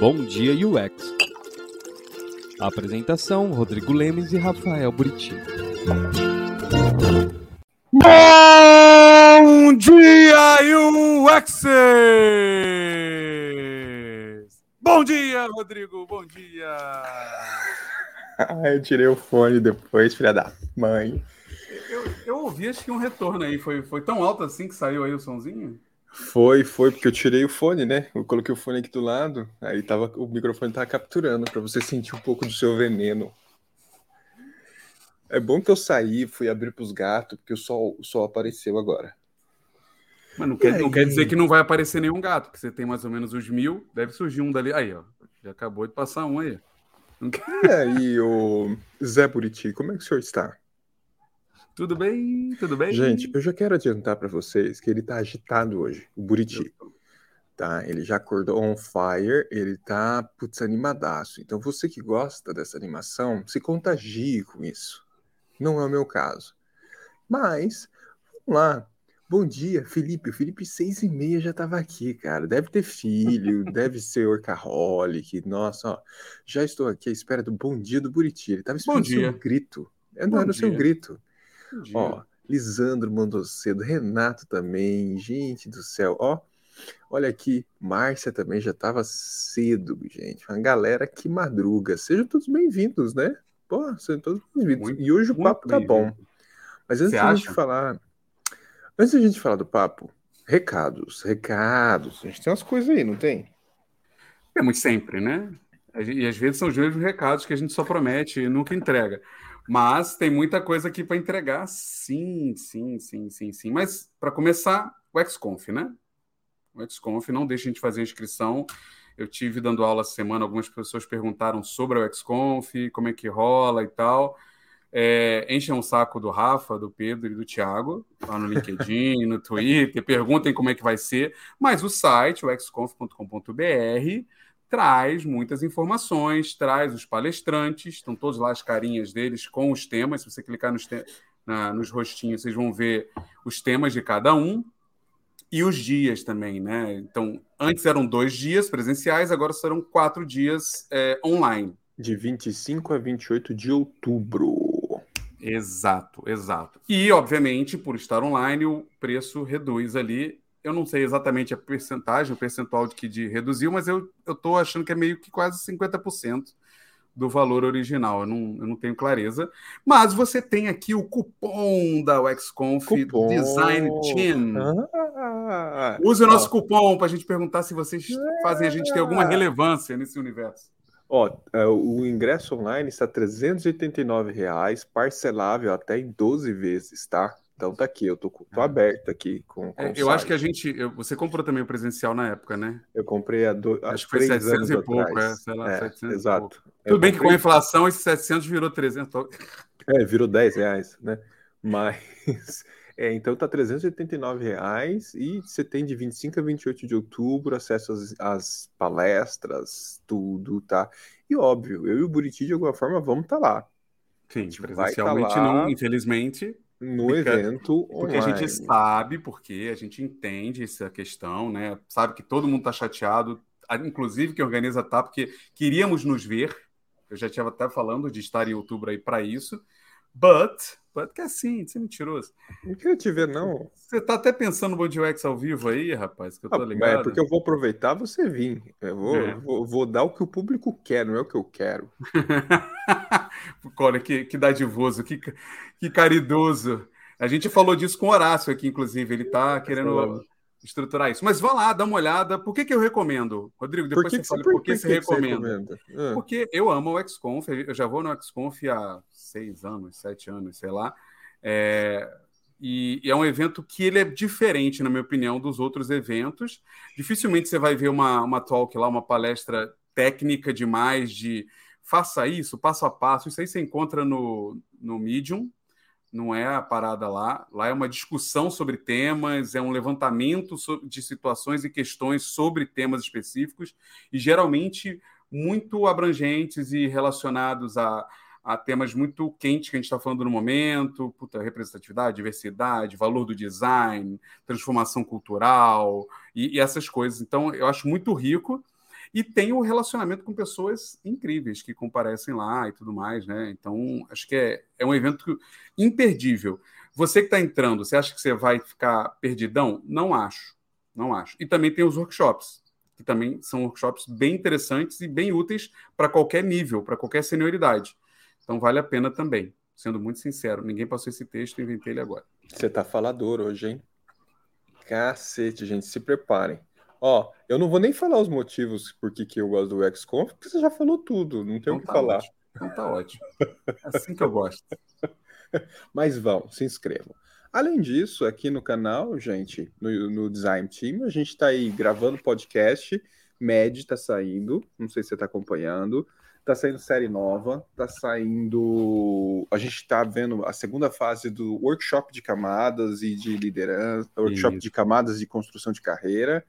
Bom Dia UX. Apresentação: Rodrigo Lemes e Rafael Buriti. Bom dia, UX! Bom dia, Rodrigo, bom dia! Ah, eu tirei o fone depois, filha da mãe. Eu, eu ouvi, acho que um retorno aí. Foi, foi tão alto assim que saiu aí o sonzinho? Foi, foi, porque eu tirei o fone, né? Eu coloquei o fone aqui do lado, aí tava, o microfone tava capturando para você sentir um pouco do seu veneno. É bom que eu saí, fui abrir pros gatos, porque o sol, o sol apareceu agora. Mas não quer, não quer dizer que não vai aparecer nenhum gato, porque você tem mais ou menos os mil, deve surgir um dali. Aí, ó. Já acabou de passar um aí. E aí, o Zé Buriti, como é que o senhor está? Tudo bem? Tudo bem? Gente, eu já quero adiantar para vocês que ele tá agitado hoje, o Buriti. Tá? Ele já acordou on fire, ele tá, putz, animadaço. Então você que gosta dessa animação, se contagie com isso. Não é o meu caso. Mas, vamos lá. Bom dia, Felipe. O Felipe, seis e meia já estava aqui, cara. Deve ter filho, deve ser workaholic. Nossa, ó, já estou aqui à espera do bom dia do Buriti. Ele estava esperando o seu grito. É, não era o seu grito. Ó, Lisandro mandou cedo, Renato também, gente do céu, ó. Olha aqui, Márcia também já estava cedo, gente. Uma galera que madruga. Sejam todos bem-vindos, né? Pô, sejam todos bem-vindos. Muito- E hoje o muito papo tá bom. Mas antes Você da gente acha? falar. Antes da gente falar do papo, recados, recados. A gente tem umas coisas aí, não tem? Temos sempre, né? E às vezes são os mesmos recados que a gente só promete e nunca entrega. Mas tem muita coisa aqui para entregar, sim, sim, sim, sim, sim. Mas para começar, o XConf, né? O XConf, não deixe a gente fazer a inscrição. Eu tive dando aula essa semana, algumas pessoas perguntaram sobre o XConf, como é que rola e tal. É, enchem o saco do Rafa, do Pedro e do Thiago, lá no LinkedIn, no Twitter, perguntem como é que vai ser. Mas o site, o xconf.com.br, traz muitas informações, traz os palestrantes, estão todos lá as carinhas deles com os temas. Se você clicar nos, te- na- nos rostinhos, vocês vão ver os temas de cada um e os dias também, né? Então, antes eram dois dias presenciais, agora serão quatro dias é, online. De 25 a 28 de outubro. Exato, exato. E, obviamente, por estar online, o preço reduz ali. Eu não sei exatamente a percentagem, o percentual de que de reduziu, mas eu estou achando que é meio que quase 50% do valor original. Eu não, eu não tenho clareza. Mas você tem aqui o cupom da WexConf Cupom. Design Team. Ah, Use o nosso ó, cupom para a gente perguntar se vocês fazem a gente ter alguma relevância nesse universo. Ó, é, o ingresso online está 389 reais, parcelável até em 12 vezes, tá? Então tá aqui, eu tô, tô aberto aqui com, com É, eu acho que a gente. eu- você comprou também o presencial na época, né? Eu comprei há, do, Acho que foi três 700 anos e pouco, atrás. é, sei lá, É, 700 e exato. pouco. Eu Tudo bem que com a inflação esse 700 virou 300. É, virou 10 reais, né? Mas, é, então tá 389 reais e você tem de 25 a 28 de outubro acesso às, às palestras, tudo, tá? E óbvio, eu e o Buriti de alguma forma vamos estar lá Sim, tá presencialmente lá não, infelizmente, no Fica- evento porque a online. gente sabe, porque a gente entende essa questão, né? Sabe que todo mundo tá chateado, a- inclusive que organiza tá, porque queríamos nos ver. Eu já tinha até falando de estar em outubro aí para isso. But, but que assim, você é mentiroso. Não quero te ver, não. Você tá até pensando no UX ao vivo aí, rapaz, que eu Ah, tô mas ligado. é porque eu vou aproveitar você vir. Eu vou, É. vou, vou dar o que o público quer, não é o que eu quero. Olha, que, que dadivoso, que, que caridoso. A gente falou disso com o Horácio aqui, inclusive. Ele está querendo falamos. Estruturar isso. Mas vá lá, dá uma olhada. Por que, que eu recomendo? Rodrigo, Por depois que, você que fala por por que que você que recomenda. Ah, Porque eu amo o XConf, eu já vou no XConf há seis anos, sete anos, sei lá. É, e, e é um evento que ele é diferente, na minha opinião, dos outros eventos. Dificilmente você vai ver uma, uma talk lá, uma palestra técnica demais de faça isso, passo a passo. Isso aí você encontra no, no Medium, não é a parada lá. Lá é uma discussão sobre temas, é um levantamento de situações e questões sobre temas específicos, e geralmente muito abrangentes e relacionados a, a temas muito quentes que a gente está falando no momento, puta, representatividade, diversidade, valor do design, transformação cultural e, e essas coisas. Então, eu acho muito rico. E tem o relacionamento com pessoas incríveis que comparecem lá e tudo mais, né? Então, acho que é, é um evento imperdível. Você que está entrando, você acha que você vai ficar perdidão? Não acho. Não acho. E também tem os workshops, que também são workshops bem interessantes e bem úteis para qualquer nível, para qualquer senioridade. Então, vale a pena também. Sendo muito sincero, ninguém passou esse texto, inventei ele agora. Você tá falador hoje, hein? Cacete, gente, se preparem. Ó, eu não vou nem falar os motivos por que, que eu gosto do XConf, porque você já falou tudo, não tem o que tá falar. Ótimo. Então tá ótimo. É assim que eu gosto. Mas vão, se inscrevam. Além disso, aqui no canal, gente, no, no Design Team, a gente está aí gravando podcast. Med está saindo, não sei se você está acompanhando. Tá saindo série nova, tá saindo. A gente tá vendo a segunda fase do workshop de camadas e de liderança, workshop Isso. de camadas de construção de carreira.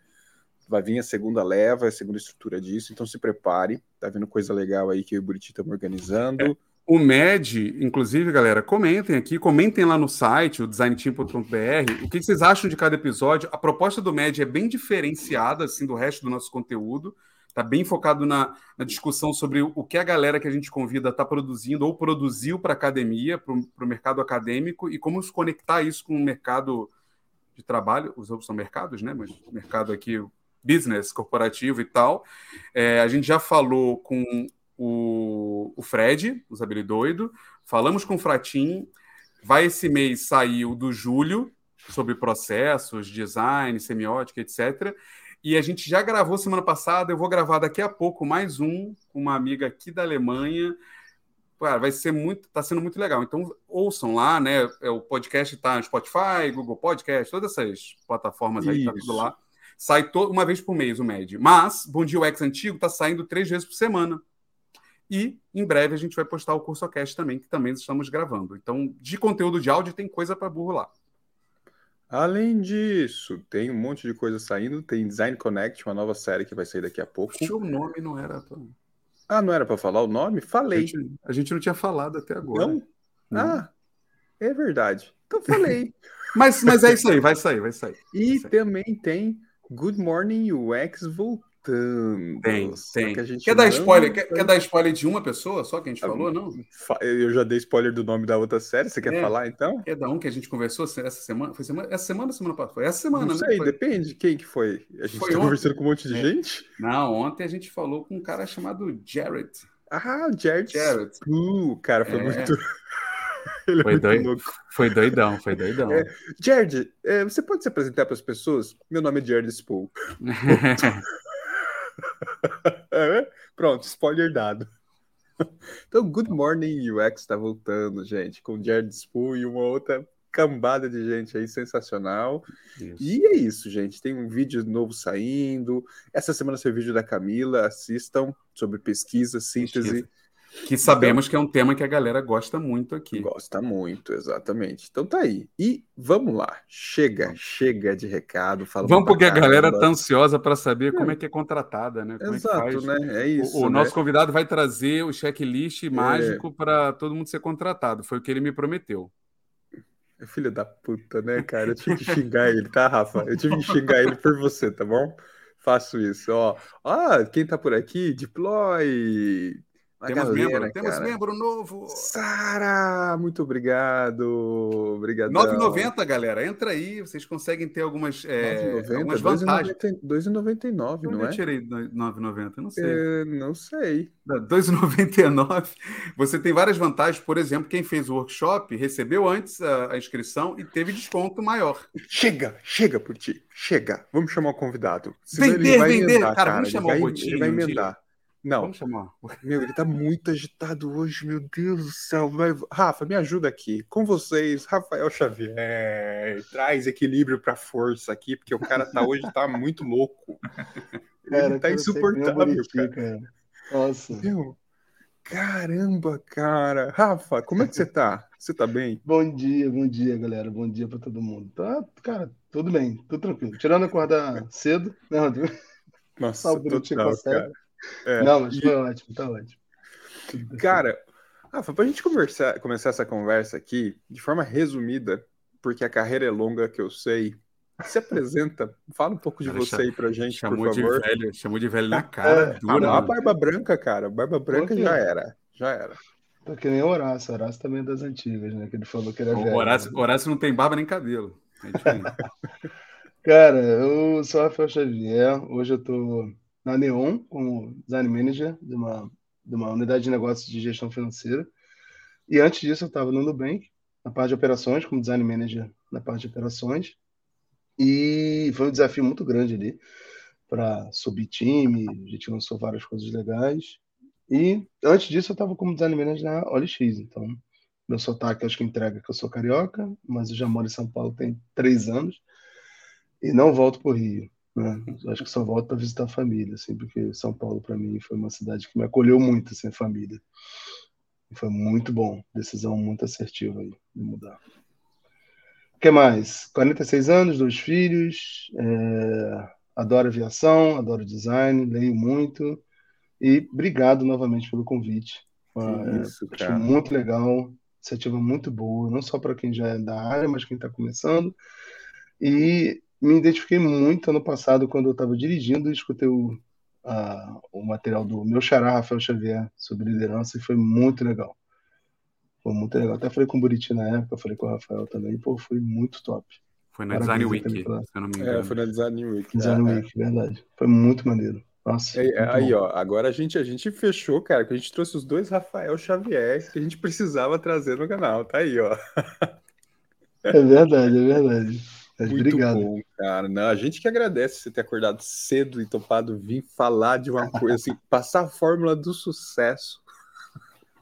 Vai vir a segunda leva, a segunda estrutura disso, então se prepare. Tá vendo coisa legal aí que eu e o Buriti estamos organizando. O MED, inclusive, galera, comentem aqui, comentem lá no site, o designteam.com.br, o que vocês acham de cada episódio. A proposta do MED é bem diferenciada assim do resto do nosso conteúdo. Está bem focado na, na, discussão sobre o que a galera que a gente convida está produzindo ou produziu para a academia, para o mercado acadêmico, e como se conectar isso com o mercado de trabalho. Os outros são mercados, né? Mas mercado aqui, business, corporativo e tal. É, a gente já falou com o, o Fred, o Zabili Doido, falamos com o Fratim. Vai esse mês sair o do Júlio, sobre processos, design, semiótica, etc. E a gente já gravou semana passada, eu vou gravar daqui a pouco mais um com uma amiga aqui da Alemanha. Cara, vai ser muito, tá sendo muito legal. Então ouçam lá, né? O podcast tá no Spotify, Google Podcast, todas essas plataformas aí, tá tudo lá. Sai uma vez por mês o MED. Mas Bom Dia UX Antigo tá saindo três vezes por semana. E em breve a gente vai postar o curso Cast também, que também estamos gravando. Então, de conteúdo de áudio tem coisa para burro lá. Além disso, tem um monte de coisa saindo. Tem Design Connect, uma nova série que vai sair daqui a pouco. O nome não era. Pra... Ah, não era para falar o nome? Falei. A gente, a gente, não tinha falado até agora. Não? não. Ah, é verdade. Então falei. mas, mas é isso aí, vai sair, vai sair. E vai sair. também tem Good Morning UX voltando. Tem, tem. Que quer, dar spoiler, quer, quer, dar spoiler de uma pessoa só que a gente falou, não? Eu já dei spoiler do nome da outra série, você quer é, falar então? É da um que a gente conversou essa semana? Foi semana, essa semana ou semana passada? Foi essa semana, não né? sei, foi. depende. Quem que foi? A gente foi tá conversando com um monte de é. gente? Não, ontem a gente falou com um cara chamado Jared. Ah, Jared. Jared. Uh, cara, foi É. muito. Ele foi, é doido, foi doidão, foi doidão. É. Jared, é, você pode se apresentar para as pessoas? Meu nome é Jared Spool. É, Pronto, spoiler dado. Então, Good Morning UX está voltando, gente, com Jared Spool e uma outra cambada de gente aí sensacional. Isso. E é isso, gente. Tem um vídeo novo saindo. Essa semana o vídeo da Camila. Assistam sobre pesquisa, síntese. Pesquisa. Que sabemos que é um tema que a galera gosta muito aqui. Gosta muito, exatamente. Então tá aí. E vamos lá. Chega, chega de recado. Falamos Vamos porque a galera tá ansiosa para saber como é que é contratada, né? Como Exato, é que faz. né? É isso. o o né? nosso convidado vai trazer o checklist mágico para todo mundo ser contratado. Foi o que ele me prometeu. Filho da puta, né, cara? Eu tive que xingar ele, tá, Rafa? Eu tive que xingar ele por você, tá bom? Faço isso, ó. Ah, quem tá por aqui? Deploy. Uma temos galera, membro, temos cara. membro novo. Sara, muito obrigado. Obrigado. 9,90, galera. Entra aí, vocês conseguem ter algumas, é, algumas vantagens. 2,99, Onde não eu é? tirei 9,90? Eu Não sei. É, Não sei. Da 2,99. Você tem várias vantagens. Por exemplo, quem fez o workshop recebeu antes a, a inscrição e teve desconto maior. Chega, chega por ti. Chega. Vamos chamar o convidado. Senão Vender, ele vai vender. emendar, Cara, vamos ele chamar vai- o Botinho Ele vai emendar. Não, Vamos chamar. Meu, ele tá muito agitado hoje, meu Deus do céu. Vai- Rafa, me ajuda aqui. Com vocês, Rafael Xavier. Traz equilíbrio pra força aqui, porque o cara tá hoje tá muito louco. Ele tá insuportável, cara. cara. Nossa. Meu, caramba, cara. Rafa, como é que você tá? Você tá bem? Bom dia, bom dia, galera. Bom dia pra todo mundo. Tá, cara, tudo bem, tudo tranquilo. Tirando acordar cedo, né, Rodrigo? Nossa, Só total, cara. É. Não, mas E- foi ótimo, tá ótimo. Cara, Rafa, pra gente conversar, começar essa conversa aqui de forma resumida, porque a carreira é longa, que eu sei, se apresenta, fala um pouco de Cara, você aí pra gente, Chamou por de favor. velho, chamou de velho na cara. Ah, dura, a né? barba branca, cara. Barba branca já era. Já era. Tô que nem o Horácio. Horácio também é das antigas, né? Que ele falou que era O velho. Horácio, Horácio não tem barba nem cabelo. É. Cara, eu sou Rafael Xavier. Hoje eu tô na Neon como design manager de uma, de uma unidade de negócios de gestão financeira. E antes disso eu estava no Nubank, na parte de operações, como design manager na parte de operações. E foi um desafio muito grande ali para subir time. A gente lançou várias coisas legais. E antes disso eu estava como design manager na OLX. Então, meu sotaque acho que entrega que eu sou carioca, mas eu já moro em São Paulo tem três anos e não volto para o Rio. Né? Acho que só volto para visitar a família, assim, porque São Paulo para mim foi uma cidade que me acolheu muito, assim, a família. E foi muito bom, decisão muito assertiva aí de mudar. O que mais? 46 anos, dois filhos, é, adoro aviação, adoro design, leio muito e obrigado novamente pelo convite. É, Isso, cara. muito legal, iniciativa muito boa, não só para quem já é da área, mas quem está começando. E me identifiquei muito ano passado quando eu estava dirigindo e escutei o, a- o material do meu xará, Rafael Xavier, sobre liderança e foi muito legal. Foi muito legal. Até falei com o Buriti na época, falei com o Rafael também. Pô, foi muito top. Foi na Parabéns Design Week, se eu não me É, engano. foi na Design Week. Design É, é. Week, verdade. Foi muito maneiro. Nossa. Aí, muito aí, bom. ó, agora a gente, a gente fechou, cara, que a gente trouxe os dois Rafael Xavier que a gente precisava trazer no canal. Tá aí, ó. É verdade, é verdade. Muito obrigado. bom, cara. Não, a gente que agradece você ter acordado cedo e topado vir falar de uma coisa assim, passar a fórmula do sucesso.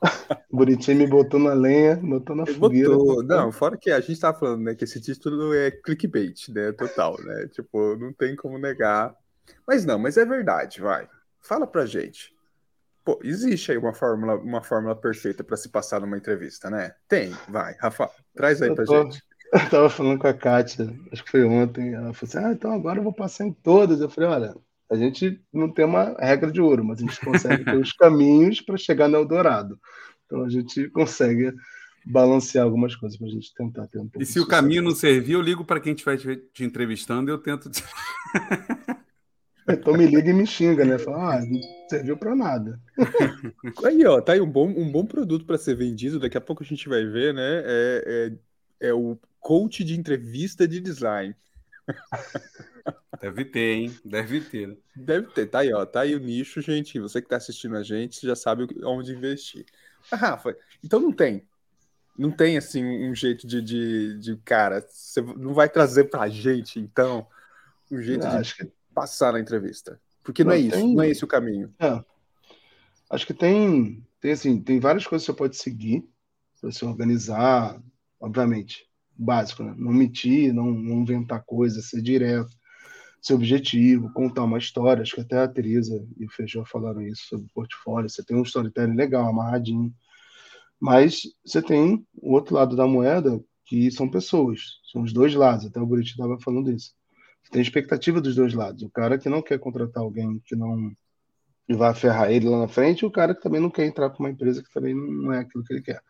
O Buriti me botou na lenha, botou na fogueira. botou- Não, fora que a gente tá falando, né, que esse título é clickbait, né, total, né? Tipo, não tem como negar. Mas não, mas é verdade, vai. Fala pra gente. Pô, existe aí uma fórmula, uma fórmula perfeita pra se passar numa entrevista, né? Tem, vai, Rafa, traz aí pra gente. Eu tava falando com a Kátia, acho que foi ontem. Ela falou assim: Ah, então agora eu vou passar em todas. Eu falei: Olha, a gente não tem uma regra de ouro, mas a gente consegue ter os caminhos para chegar no Eldorado. Então a gente consegue balancear algumas coisas para a gente tentar ter um pouco E se o caminho não servir, eu ligo para quem estiver te, te entrevistando e eu tento. Então me liga e me xinga, né? Fala: Ah, não serviu para nada. Aí, ó, tá aí um bom, um bom produto pra ser vendido, daqui a pouco a gente vai ver, né? É, é, é o coach de entrevista de design. Deve ter, hein? Deve ter. Deve ter, tá aí, ó. Tá aí o nicho, gente. Você que tá assistindo a gente já sabe onde investir. Ah, Rafa, então não tem. Não tem, assim, um jeito de, de, de cara. Você não vai trazer pra gente, então, um jeito Ah, de acho que passar na entrevista. Porque não, Não, é isso, tem- não é esse o caminho. É. Acho que tem, tem assim, tem várias coisas que você pode seguir para se organizar, obviamente, básico, né? Não mentir, não, não inventar coisas, ser direto, ser objetivo, contar uma história. Acho que até a Teresa e o Feijão falaram isso sobre o portfólio. Você tem um storytelling legal, amarradinho. Mas você tem o outro lado da moeda, que são pessoas. São os dois lados. Até o Buriti estava falando isso. Você tem expectativa dos dois lados. O cara que não quer contratar alguém que não e vai ferrar ele lá na frente, e o cara que também não quer entrar para uma empresa que também não é aquilo que ele quer.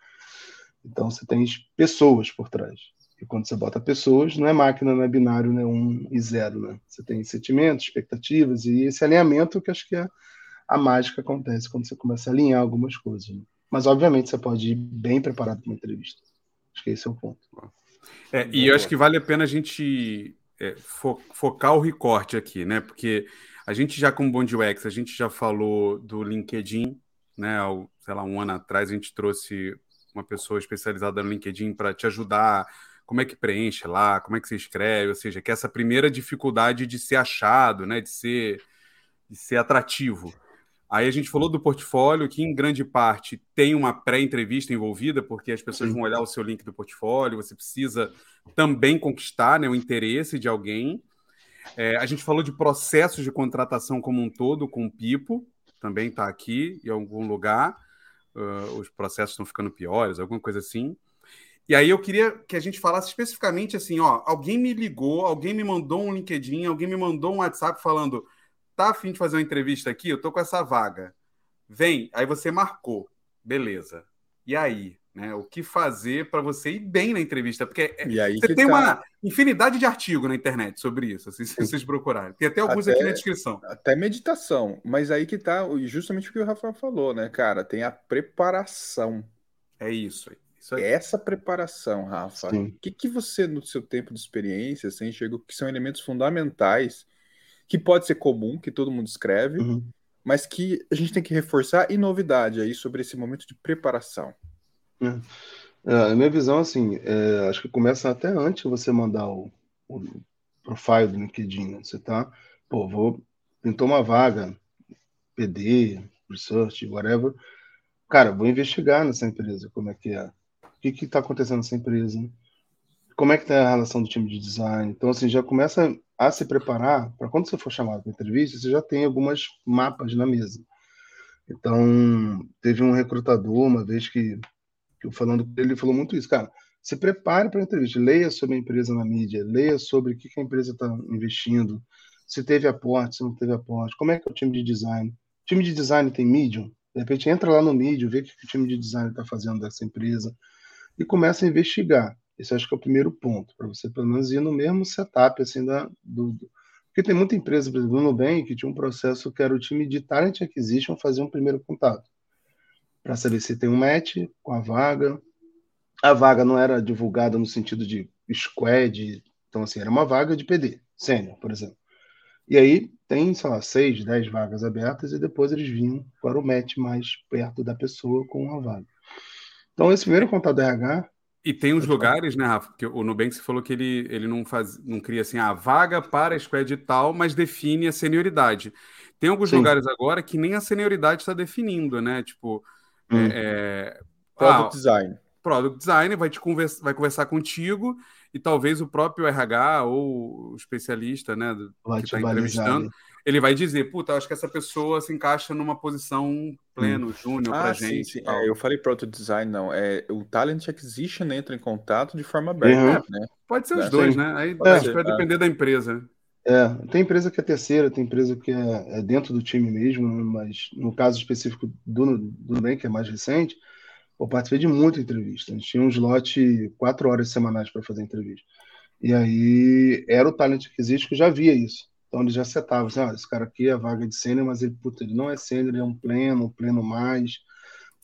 Então você tem pessoas por trás. E quando você bota pessoas, não é máquina, não é binário, não é um e zero, né? Você tem sentimentos, expectativas, e esse alinhamento que acho que é a mágica acontece quando você começa a alinhar algumas coisas. né? Mas, obviamente, você pode ir bem preparado para uma entrevista. Acho que esse é o ponto. É, e eu acho que vale a pena a gente é, fo- focar o recorte aqui, né? Porque a gente já, como Bond UX, a gente já falou do LinkedIn, né? Sei lá, um ano atrás a gente trouxe uma pessoa especializada no LinkedIn para te ajudar. Como é que preenche lá, como é que se escreve, ou seja, que essa primeira dificuldade de ser achado, né? De ser, de ser atrativo. Aí a gente falou do portfólio, que em grande parte tem uma pré-entrevista envolvida, porque as pessoas vão olhar o seu link do portfólio, você precisa também conquistar né, o interesse de alguém. É, a gente falou de processos de contratação como um todo, com o Pipo, também está aqui em algum lugar. Uh, os processos estão ficando piores, alguma coisa assim. E aí eu queria que a gente falasse especificamente assim, ó, alguém me ligou, alguém me mandou um LinkedIn, alguém me mandou um WhatsApp falando, tá afim de fazer uma entrevista aqui? Eu tô com essa vaga. Vem, aí você marcou. Beleza. E aí? Né? O que fazer para você ir bem na entrevista? Porque é, você tem tá. uma infinidade de artigos na internet sobre isso, assim, se vocês procurarem. Tem até alguns Até- aqui na descrição. Até meditação, mas aí que tá justamente o que o Rafael falou, né, cara? Tem a preparação. É isso aí. Essa preparação, Rafa, o que, que você, no seu tempo de experiência, você enxergou que são elementos fundamentais, que pode ser comum, que todo mundo escreve, Uhum. mas que a gente tem que reforçar e novidade aí sobre esse momento de preparação. É, a minha visão, assim, é, acho que começa até antes de você mandar o, o profile do LinkedIn, né? Você tá, pô, vou, pintou uma vaga, PD, research, whatever. Cara, vou investigar nessa empresa, como é que é. O que que tá acontecendo nessa empresa? Como é que tá a relação do time de design? Então, assim, já começa a se preparar para quando você for chamado para entrevista, você já tem algumas mapas na mesa. Então, teve um recrutador uma vez que que eu falando com ele, ele falou muito isso, cara. Se prepare para a entrevista, leia sobre a empresa na mídia, leia sobre o que, que a empresa está investindo, se teve aporte, se não teve aporte, como é que é o time de design. O time de design tem Medium? De repente entra lá no Medium, vê o que, que o time de design está fazendo dessa empresa e começa a investigar. Esse acho que é o primeiro ponto, para você pelo menos ir no mesmo setup assim da do, do... porque tem muita empresa, por exemplo, no Nubank, que tinha um processo que era o time de talent acquisition fazer um primeiro contato para saber se tem um match com a vaga. A vaga não era divulgada no sentido de squad, então assim, era uma vaga de PD, sênior, por exemplo. E aí tem, sei lá, seis, dez vagas abertas e depois eles vinham para o match mais perto da pessoa com a vaga. Então esse primeiro contato do RH E tem uns lugares, né, Rafa? Porque o Nubank falou que ele, ele não faz, não cria assim a vaga para a squad e tal, mas define a senioridade. Tem alguns Sim. lugares agora que nem a senioridade está definindo, né? Tipo, Hum. é, é, Product ah, design. product designer vai te conversa, vai conversar contigo e talvez o próprio RH ou o especialista, né, do- vai que está entrevistando, né? Ele vai dizer, puta, acho que essa pessoa se encaixa numa posição pleno, júnior pra Ah, sim, gente. sim. É, eu falei product design, não. É, o talent acquisition entra em contato de forma aberta, né? Pode ser os Sim. dois, né? Aí que vai é. depender da empresa. né? É, tem empresa que é terceira, tem empresa que é, é dentro do time mesmo, mas no caso específico do, do Nubank, que é mais recente, eu participei de muita entrevista. A gente tinha um slot quatro horas semanais para fazer entrevista. E aí era o talent que existe que já via isso. Então ele já setava, assim, ah, esse cara aqui é a vaga de sênior, mas ele, puta, ele não é sênior, ele é um pleno, um pleno mais.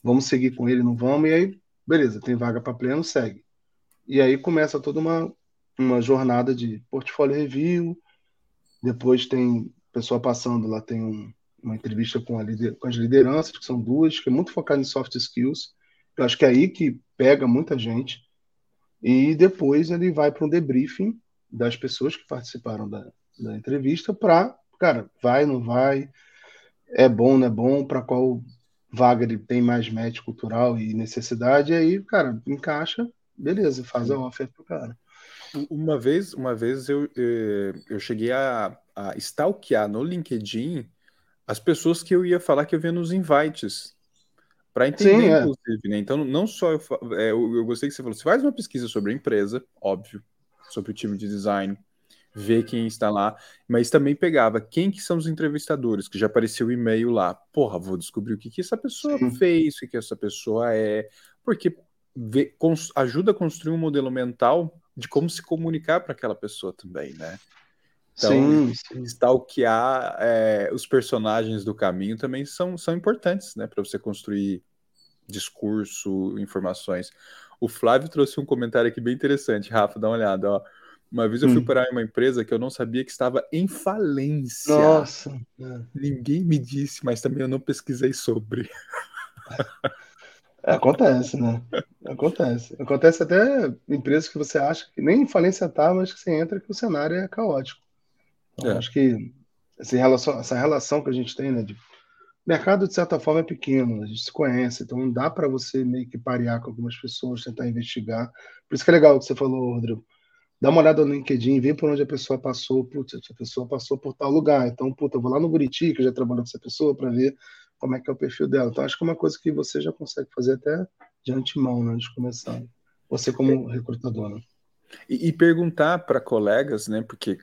Vamos seguir com ele, não vamos? E aí, beleza, tem vaga para pleno, segue. E aí começa toda uma, uma jornada de portfólio review, depois tem pessoa passando lá, tem um- uma entrevista com, lider- com as lideranças, que são duas, que é muito focada em soft skills. Eu acho que é aí que pega muita gente. E depois ele vai para um debriefing das pessoas que participaram da, da entrevista para, cara, vai, não vai, é bom, não é bom, para qual vaga ele tem mais match cultural e necessidade. E aí, cara, encaixa, beleza, faz a offer pro cara. Uma vez, uma vez eu, eh, eu cheguei a, a stalkear no LinkedIn as pessoas que eu ia falar que eu via nos invites. Para entender, Sim, é. inclusive, né? Então, não só eu, é, eu, eu gostei que você falou, você faz uma pesquisa sobre a empresa, óbvio, sobre o time de design, vê quem está lá, mas também pegava quem que são os entrevistadores, que já apareceu o e-mail lá. Porra, vou descobrir o que, que essa pessoa Sim. fez, o que, que essa pessoa é, porque vê- cons- ajuda a construir um modelo mental de como se comunicar para aquela pessoa também, né? Então, sim, sim. stalkear é, os personagens do caminho também são, são importantes, né? Para você construir discurso, informações. O Flávio trouxe um comentário aqui bem interessante, Rafa, dá uma olhada, ó. Uma vez eu fui Hum. para uma empresa que eu não sabia que estava em falência. Nossa. é. Ninguém me disse, mas também eu não pesquisei sobre. É, Acontece, né? Acontece. Acontece até em empresas que você acha que nem em falência tá, mas que você entra que o cenário é caótico. Então, É. acho que essa relação, essa relação que a gente tem, né? De... O mercado, de certa forma, é pequeno, a gente se conhece, então dá para você meio que parear com algumas pessoas, tentar investigar. Por isso que é legal o que você falou, Rodrigo. Dá uma olhada no LinkedIn, vê por onde a pessoa passou. Putz, essa pessoa passou por tal lugar. Então, puta, eu vou lá no Buriti, que eu já trabalhei com essa pessoa, para ver como é que é o perfil dela. Então, acho que é uma coisa que você já consegue fazer até de antemão, né, antes de começar. Você como recrutador, né? E, e perguntar para colegas, né? Porque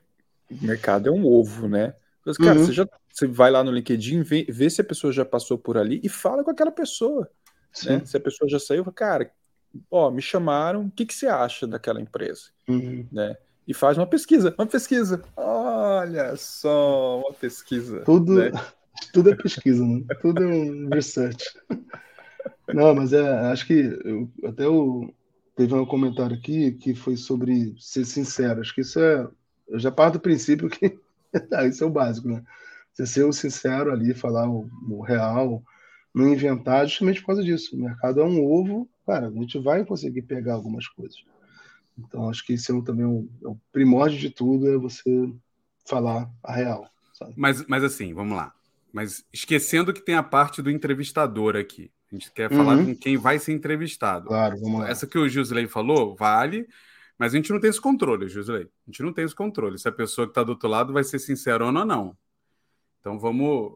o mercado é um ovo, né? Mas, cara, Uhum. você já você vai lá no LinkedIn, vê, vê se a pessoa já passou por ali e fala com aquela pessoa. Né? Se a pessoa já saiu, cara, ó, me chamaram, o que, que você acha daquela empresa? Uhum. Né? E faz uma pesquisa, uma pesquisa. Olha só, uma pesquisa. Tudo, né? tudo é pesquisa, né? Tudo é um research. Não, mas é, acho que eu, até o, teve um comentário aqui que foi sobre ser sincero. Acho que isso é. Eu já parto do princípio que ah, isso é o básico, né? Você ser o sincero ali, falar o, o real, não inventar, justamente por causa disso. O mercado é um ovo, cara, a gente vai conseguir pegar algumas coisas. Então, acho que esse é um, também um, é o primórdio de tudo, é você falar a real. Sabe? Mas, mas assim, vamos lá. Mas esquecendo que tem a parte do entrevistador aqui. A gente quer falar Uhum. com quem vai ser entrevistado. Claro, vamos lá. Essa que o Gisley falou, vale, mas a gente não tem esse controle, Gisley. A gente não tem esse controle. Se a pessoa que está do outro lado vai ser sincerona ou não. Então vamos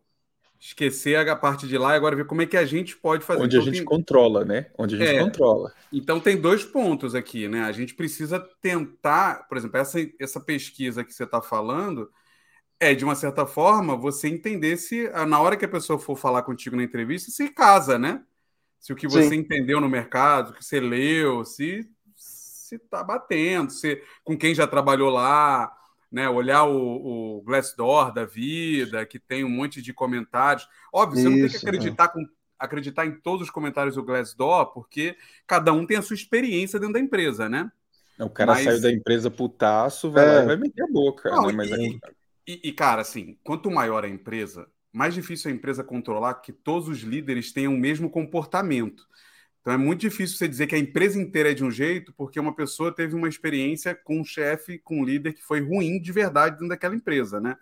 esquecer a parte de lá e agora ver como é que a gente pode fazer. Onde a Então, gente tem- controla, né? Onde a gente É. controla. então tem dois pontos aqui, né? A gente precisa tentar, por exemplo, essa, essa pesquisa que você está falando é, de uma certa forma, você entender se ah, na hora que a pessoa for falar contigo na entrevista, se casa, né? Se o que você Sim. entendeu no mercado, o que você leu, se se tá batendo, se com quem já trabalhou lá, né? Olhar o, o Glassdoor da vida, que tem um monte de comentários. Óbvio, você não tem que Isso, acreditar com acreditar em todos os comentários do Glassdoor, porque cada um tem a sua experiência dentro da empresa, né? O cara Mas- saiu da empresa putaço, vai É. vai meter a boca. Não, né? Mas e, e- e, cara, assim, quanto maior a empresa, mais difícil a empresa controlar que todos os líderes tenham o mesmo comportamento. Então é muito difícil você dizer que a empresa inteira é de um jeito, porque uma pessoa teve uma experiência com um chefe, com um líder que foi ruim de verdade dentro daquela empresa, né?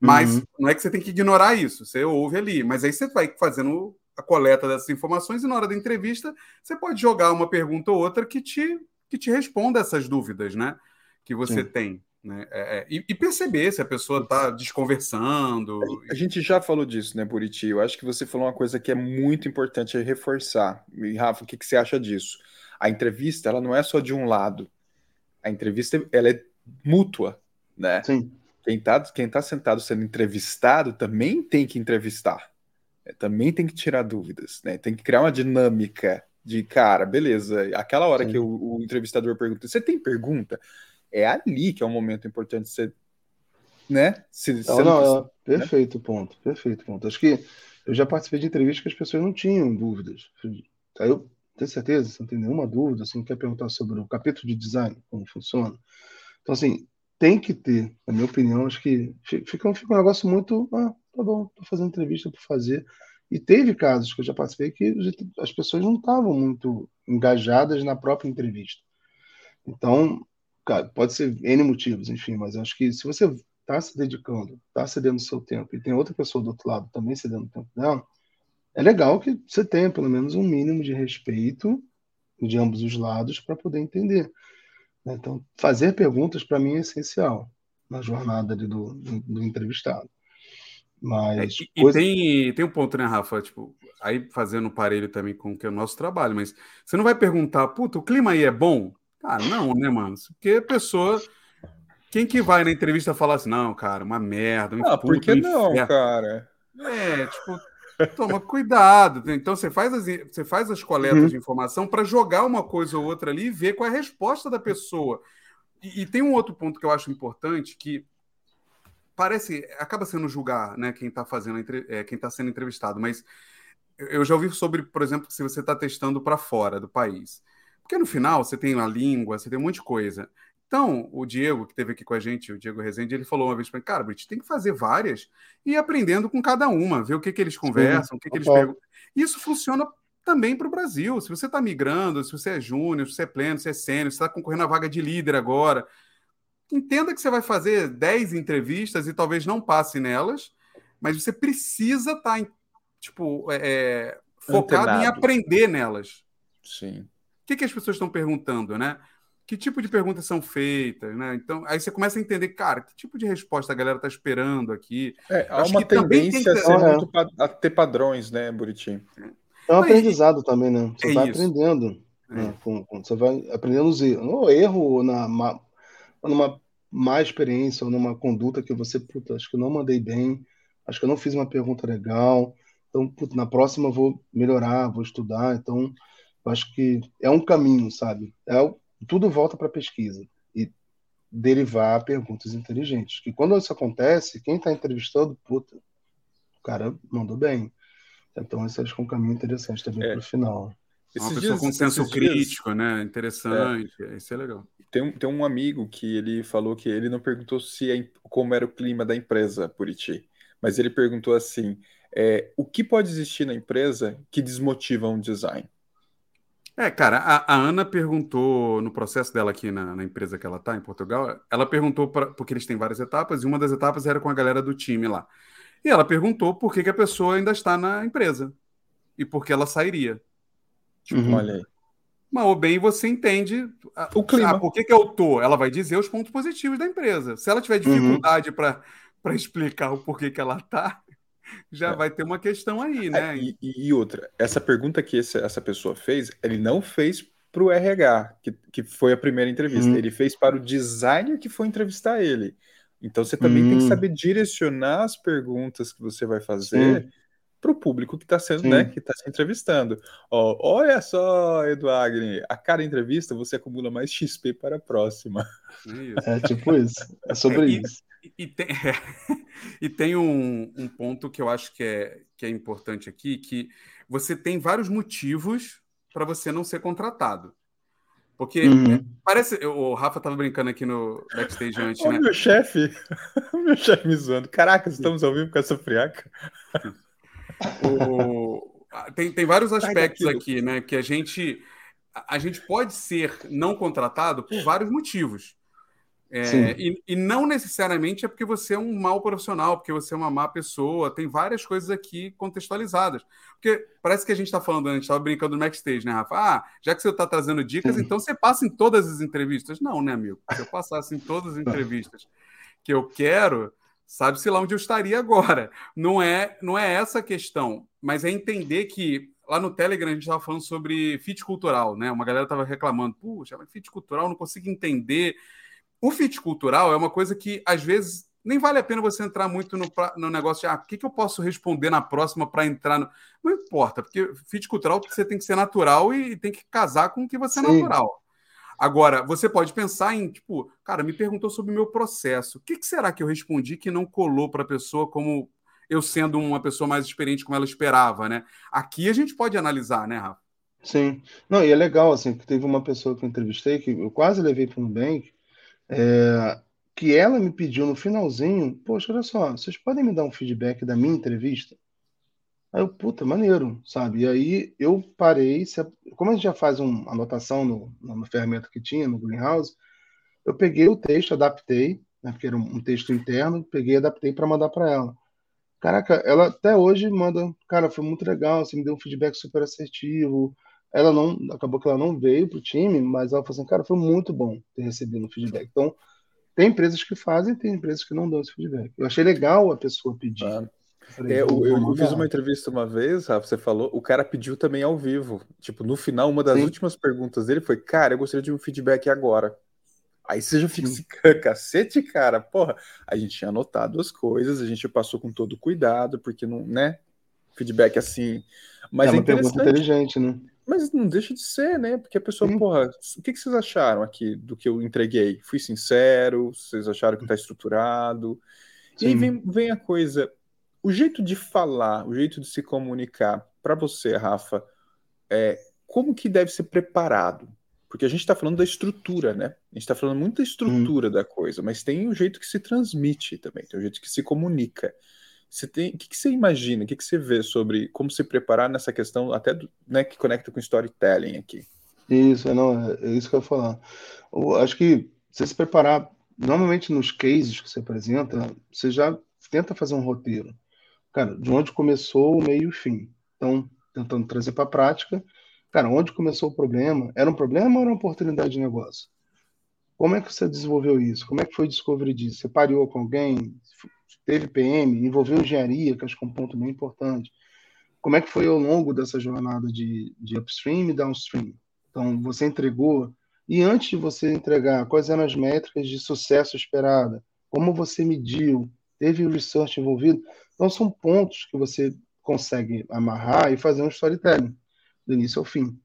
Mas Uhum. não é que você tem que ignorar isso, você ouve ali, mas aí você vai fazendo a coleta dessas informações e na hora da entrevista você pode jogar uma pergunta ou outra que te, que te responda essas dúvidas, né? Que você Sim. tem. Né? É, é, e, e perceber se a pessoa está desconversando. A gente já falou disso, né, Buriti? Eu acho que você falou uma coisa que é muito importante reforçar. E, Rafa, o que, que você acha disso? A entrevista, ela não é só de um lado. A entrevista, ela é mútua, né? Sim. Quem tá, quem tá sentado sendo entrevistado também tem que entrevistar. né? Também tem que tirar dúvidas, né? Tem que criar uma dinâmica de, cara, beleza, aquela hora Sim. que o, o entrevistador pergunta, você tem pergunta? É ali que é um momento importante você, né? Se, Não, não, não- é perfeito ponto, perfeito ponto. Acho que eu já participei de entrevistas que as pessoas não tinham dúvidas. Aí eu tenho certeza, você não tem nenhuma dúvida, você não quer perguntar sobre o capítulo de design, como funciona. Então, assim, tem que ter, na minha opinião, acho que fi- fica, fica um negócio muito, ah, tá bom, tô fazendo entrevista por fazer. E teve casos que eu já participei que as pessoas não estavam muito engajadas na própria entrevista. Então, cara, pode ser N motivos, enfim, mas eu acho que se você está se dedicando, está cedendo o seu tempo, e tem outra pessoa do outro lado também cedendo o tempo dela, é legal que você tenha pelo menos um mínimo de respeito de ambos os lados para poder entender. né? Então, fazer perguntas para mim é essencial na jornada do, do, do entrevistado. É, Mas e e coisa- tem, tem um ponto, né, Rafa? Tipo, aí fazendo um parelho também com o que é o nosso trabalho, mas você não vai perguntar, puta, o clima aí é bom? Cara, não, né, mano? Porque a pessoa. Quem que vai na entrevista falar assim, não, cara, uma merda, um Ah, por que puto não, inferno." cara? É, tipo, toma cuidado. Então você faz as, você faz as coletas Uhum. de informação para jogar uma coisa ou outra ali e ver qual é a resposta da pessoa. E, e tem um outro ponto que eu acho importante que parece acaba sendo julgar, né, quem está fazendo é, quem está sendo entrevistado, mas eu já ouvi sobre, por exemplo, se você está testando para fora do país, porque no final você tem a língua, você tem um monte de coisa. Então, o Diego, que esteve aqui com a gente, o Diego Rezende, ele falou uma vez para mim, cara, Brit, tem que fazer várias e ir aprendendo com cada uma, ver o que, que eles conversam, o que, que eles perguntam. Isso funciona também para o Brasil. Se você está migrando, se você é júnior, se você é pleno, se você é sênior, se está concorrendo à vaga de líder agora, entenda que você vai fazer 10 entrevistas e talvez não passe nelas, mas você precisa estar tipo, é, é, focado em aprender nelas. Sim. O que, que as pessoas estão perguntando, né? Que tipo de perguntas são feitas, né? Então, aí você começa a entender, cara, que tipo de resposta a galera está esperando aqui. É, há Acho uma que também tendência tem a que- ser É. muito pa- a ter padrões, né, Buriti? É um Mas- aprendizado também, né? Você É vai isso. aprendendo. É. né? Com- com- você vai aprendendo os erros. No erro, ou na, ma- ou numa má experiência, ou numa conduta que você, puta, acho que eu não mandei bem, acho que eu não fiz uma pergunta legal. Então, puta, na próxima eu vou melhorar, vou estudar. Então, Eu acho que é um caminho, sabe? É, tudo volta para pesquisa e derivar perguntas inteligentes. Que quando isso acontece, quem está entrevistando, puta, o cara mandou bem. Então, esse acho que é um caminho interessante também é. para o final. Esses uma pessoa dias, com senso crítico, dias, né? Interessante, é. isso é legal. Tem um, tem um amigo que ele falou que ele não perguntou se é, como era o clima da empresa Buriti, mas ele perguntou assim: é, o que pode existir na empresa que desmotiva um design? É, cara, a, a, Ana perguntou no processo dela aqui na, na empresa que ela está em Portugal, ela perguntou pra, porque eles têm várias etapas e uma das etapas era com a galera do time lá. E ela perguntou por que, que a pessoa ainda está na empresa e por que ela sairia. Tipo, uhum. olha aí. Mas ou bem você entende o clima. Ah, por que, que eu tô? Ela vai dizer os pontos positivos da empresa. Se ela tiver uhum. dificuldade uhum. para explicar o porquê que ela tá, já é. vai ter uma questão aí, né? É, e, e, outra, essa pergunta que esse, essa pessoa fez, ele não fez para o RH, que, que foi a primeira entrevista. Uhum. Ele fez para o designer que foi entrevistar ele. Então você também tem que hum. saber direcionar as perguntas que você vai fazer. Para o público que está sendo, Sim. né, que está se entrevistando. Ó, olha só, Eduardo, a cada entrevista você acumula mais XP para a próxima. É tipo isso, é sobre é, isso. E, e tem, é, e tem um, um, ponto que eu acho que é, que é importante aqui, que você tem vários motivos para você não ser contratado. Porque uhum. parece. O Rafa estava brincando aqui no backstage antes, o né? Meu chefe, o meu chefe me zoando. Caraca, estamos ao vivo com essa friaca. O... Tem, tem vários aspectos aqui, né? Que a gente, a gente pode ser não contratado por vários motivos. É, e, e, não necessariamente é porque você é um mau profissional, porque você é uma má pessoa. Tem várias coisas aqui contextualizadas. Porque parece que a gente está falando, a gente estava brincando no backstage, né, Rafa? Ah, já que você está trazendo dicas, Sim. então você passa em todas as entrevistas. Não, né, amigo? Se eu passasse em todas as entrevistas que eu quero, sabe-se lá onde eu estaria agora. Não é, não é essa a questão, mas é entender que lá no Telegram a gente estava falando sobre fit cultural, né? Uma galera estava reclamando, puxa, mas fit cultural, não consigo entender. O fit cultural é uma coisa que às vezes nem vale a pena você entrar muito no, no negócio de ah, o que, que eu posso responder na próxima para entrar no. Não importa, porque fit cultural você tem que ser natural e tem que casar com o que você é natural. Agora, você pode pensar em, tipo, cara, me perguntou sobre o meu processo. O que, que será que eu respondi que não colou para a pessoa como eu sendo uma pessoa mais experiente como ela esperava, né? Aqui a gente pode analisar, né, Rafa? Sim. Não, e é legal, assim, que teve uma pessoa que eu entrevistei, que eu quase levei para o Nubank, é, que ela me pediu no finalzinho, poxa, olha só, vocês podem me dar um feedback da minha entrevista? Aí eu, puta, maneiro, sabe? E aí eu parei, como a gente já faz uma anotação no, na ferramenta que tinha, no Greenhouse, eu peguei o texto, adaptei, né, porque era um, texto interno, peguei e adaptei para mandar para ela. Caraca, ela até hoje manda, cara, foi muito legal, você me deu um feedback super assertivo. Ela não, acabou que ela não veio pro time, mas ela falou assim, cara, foi muito bom ter recebido um feedback. Então, tem empresas que fazem, tem empresas que não dão esse feedback. Eu achei legal a pessoa pedir. Ah. É, eu, eu, fiz uma entrevista uma vez, Rafa, você falou, o cara pediu também ao vivo. Tipo, no final, uma das Sim. últimas perguntas dele foi: Cara, eu gostaria de um feedback agora. Aí você já fica assim, cacete, cara, porra. A gente tinha anotado as coisas, a gente passou com todo cuidado, porque não, né? Feedback assim. Mas é, uma é pergunta inteligente, né? Mas não deixa de ser, né? Porque a pessoa, Sim. porra, o que, que vocês acharam aqui do que eu entreguei? Fui sincero? Vocês acharam que tá estruturado? Sim. E aí vem, vem a coisa, o jeito de falar, o jeito de se comunicar, para você, Rafa, é como que deve ser preparado? Porque a gente está falando da estrutura, né? A gente está falando muito da estrutura hum. da coisa, mas tem o jeito que se transmite também, tem o jeito que se comunica. Você tem, o que, que você imagina, o que, que você vê sobre como se preparar nessa questão, até do, né, que conecta com storytelling aqui? Isso, não, é, é isso que eu ia falar. Eu acho que você se preparar, normalmente nos cases que você apresenta, você já tenta fazer um roteiro cara, de onde começou o meio e o fim. Então, tentando trazer para a prática, cara, onde começou o problema? Era um problema ou era uma oportunidade de negócio? Como é que você desenvolveu isso? Como é que foi o discovery disso? Você pariu com alguém? Teve PM? Envolveu engenharia, que acho que é um ponto bem importante. Como é que foi ao longo dessa jornada de, de upstream e downstream? Então, você entregou. E antes de você entregar, quais eram as métricas de sucesso esperada? Como você mediu? Teve o research envolvido? Então, são pontos que você consegue amarrar e fazer um storytelling, do início ao fim.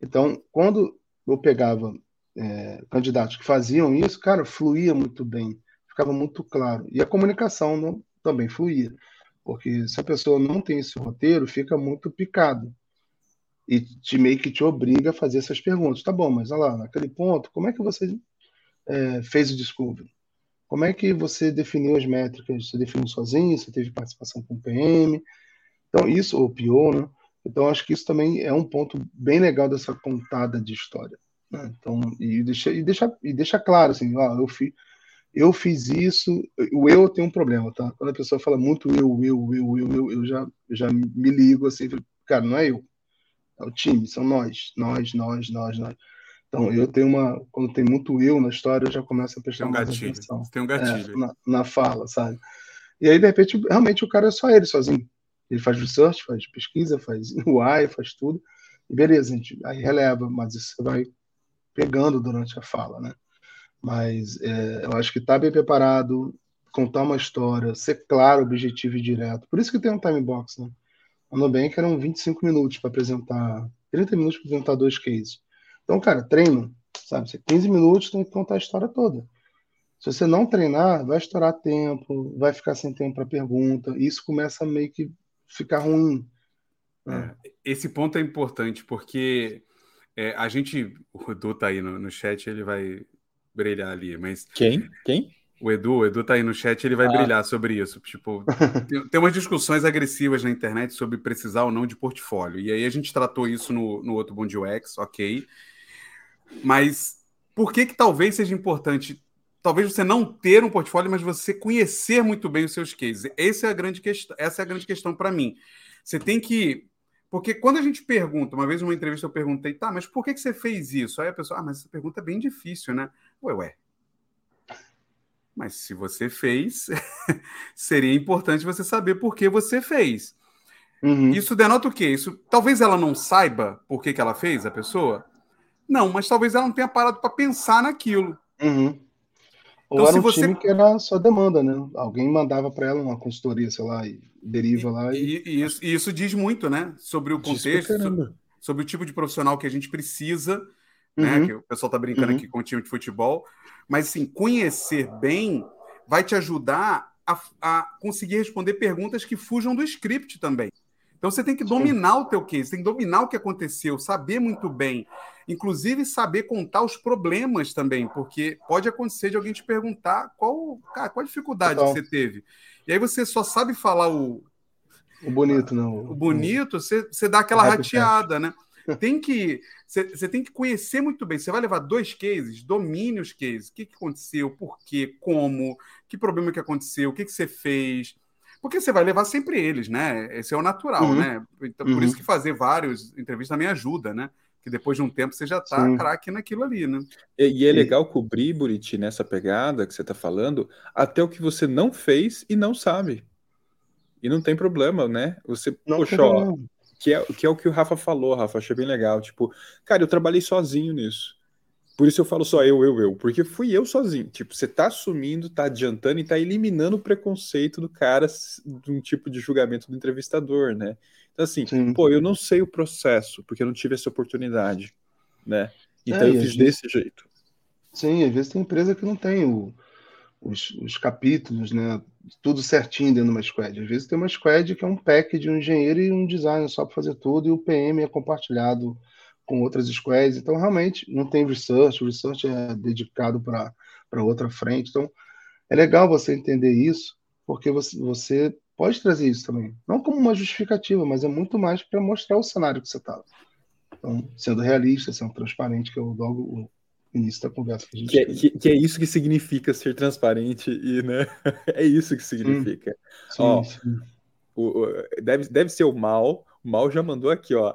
Então, quando eu pegava é, candidatos que faziam isso, cara, fluía muito bem, ficava muito claro. E a comunicação não, também fluía, porque se a pessoa não tem esse roteiro, fica muito picado. E te meio que te obriga a fazer essas perguntas. Tá bom, mas olha lá, naquele ponto, como é que você é, fez o discovery? Como é que você definiu as métricas? Você definiu sozinho? Você teve participação com o PM? Então, isso, ou pior, né? Então, acho que isso também é um ponto bem legal dessa contada de história. Né? Então, e deixa, e, deixa, e deixa claro, assim, ó, eu, fi, eu fiz isso, o eu tem um problema, tá? Quando a pessoa fala muito eu, eu, eu, eu, eu, eu já, já me ligo assim, cara, não é eu, é o time, são nós, nós, nós, nós, nós. Então, eu tenho uma. Quando tem muito eu na história, eu já começo a prestar tem um mais gatilho. atenção. Tem um gatilho. É, na, na, fala, sabe? E aí, de repente, realmente o cara é só ele sozinho. Ele faz research, faz pesquisa, faz UI, faz tudo. E beleza, a gente aí releva, mas isso você vai pegando durante a fala, né? Mas é, eu acho que estar tá bem preparado, contar uma história, ser claro, objetivo e direto. Por isso que tem um time box, né? Bem que eram 25 minutos para apresentar, 30 minutos para apresentar dois cases. Então, cara, treino, sabe? Você 15 minutos tem que contar a história toda. Se você não treinar, vai estourar tempo, vai ficar sem tempo para pergunta, e isso começa a meio que ficar ruim. Né? É, esse ponto é importante, porque é, a gente. O Edu tá aí no, no chat, ele vai brilhar ali, mas. Quem? Quem? O Edu, o Edu tá aí no chat, ele vai ah. brilhar sobre isso. Tipo, tem, tem, umas discussões agressivas na internet sobre precisar ou não de portfólio. E aí a gente tratou isso no, no outro Bom UX, ok. Mas por que que talvez seja importante talvez você não ter um portfólio, mas você conhecer muito bem os seus cases. Essa é a grande questão, essa é a grande questão para mim. Você tem que porque quando a gente pergunta, uma vez numa entrevista eu perguntei, tá, mas por que, que você fez isso? Aí a pessoa, ah, mas essa pergunta é bem difícil, né? Ué, ué. Mas se você fez, seria importante você saber por que você fez. Uhum. Isso denota o quê? Isso, talvez ela não saiba por que, que ela fez, a pessoa. Não, mas talvez ela não tenha parado para pensar naquilo. Uhum. Ou então, era um você... time que era só demanda, né? Alguém mandava para ela uma consultoria, sei lá, e deriva lá. E, e, isso, e isso, diz muito, né? Sobre o contexto, sobre, sobre, o tipo de profissional que a gente precisa, né? uhum. né? Que o pessoal tá brincando uhum. aqui com o time de futebol. Mas, assim, conhecer bem vai te ajudar a, a conseguir responder perguntas que fujam do script também. Então você tem que dominar Sim. o teu case, tem que dominar o que aconteceu, saber muito bem, inclusive saber contar os problemas também, porque pode acontecer de alguém te perguntar qual, cara, qual a dificuldade Total. que você teve. E aí você só sabe falar o o bonito, não. O bonito, você, você dá aquela rateada, né? Tem que você, tem que conhecer muito bem. Você vai levar dois cases, domine os cases. O que, que aconteceu, por quê, como, que problema que aconteceu, o que, que você fez porque você vai levar sempre eles, né? Esse é o natural, uhum. né? Então, por uhum. isso que fazer vários entrevistas também ajuda, né? Que depois de um tempo você já tá craque naquilo ali, né? E, e é legal cobrir, Buriti, nessa pegada que você tá falando, até o que você não fez e não sabe. E não tem problema, né? Você, não poxa, ó, que é, que é o que o Rafa falou, Rafa, achei bem legal. Tipo, cara, eu trabalhei sozinho nisso. Por isso eu falo só eu, eu, eu, porque fui eu sozinho. Tipo, você tá assumindo, tá adiantando e tá eliminando o preconceito do cara de um tipo de julgamento do entrevistador, né? Então, assim, Sim. pô, eu não sei o processo, porque eu não tive essa oportunidade, né? Então é, eu fiz vezes... desse jeito. Sim, às vezes tem empresa que não tem o, os, os, capítulos, né? Tudo certinho dentro de uma squad. Às vezes tem uma squad que é um pack de um engenheiro e um designer só para fazer tudo, e o PM é compartilhado com outras squads. Então, realmente, não tem research, o research é dedicado para outra frente. Então, é legal você entender isso, porque você, você pode trazer isso também. Não como uma justificativa, mas é muito mais para mostrar o cenário que você está. Então, sendo realista, sendo transparente, que é logo o início da conversa que a gente que é, que, que, é isso que significa ser transparente e, né? é isso que significa. Sim, ó, sim. O, o, deve, deve ser o mal. O mal já mandou aqui, ó.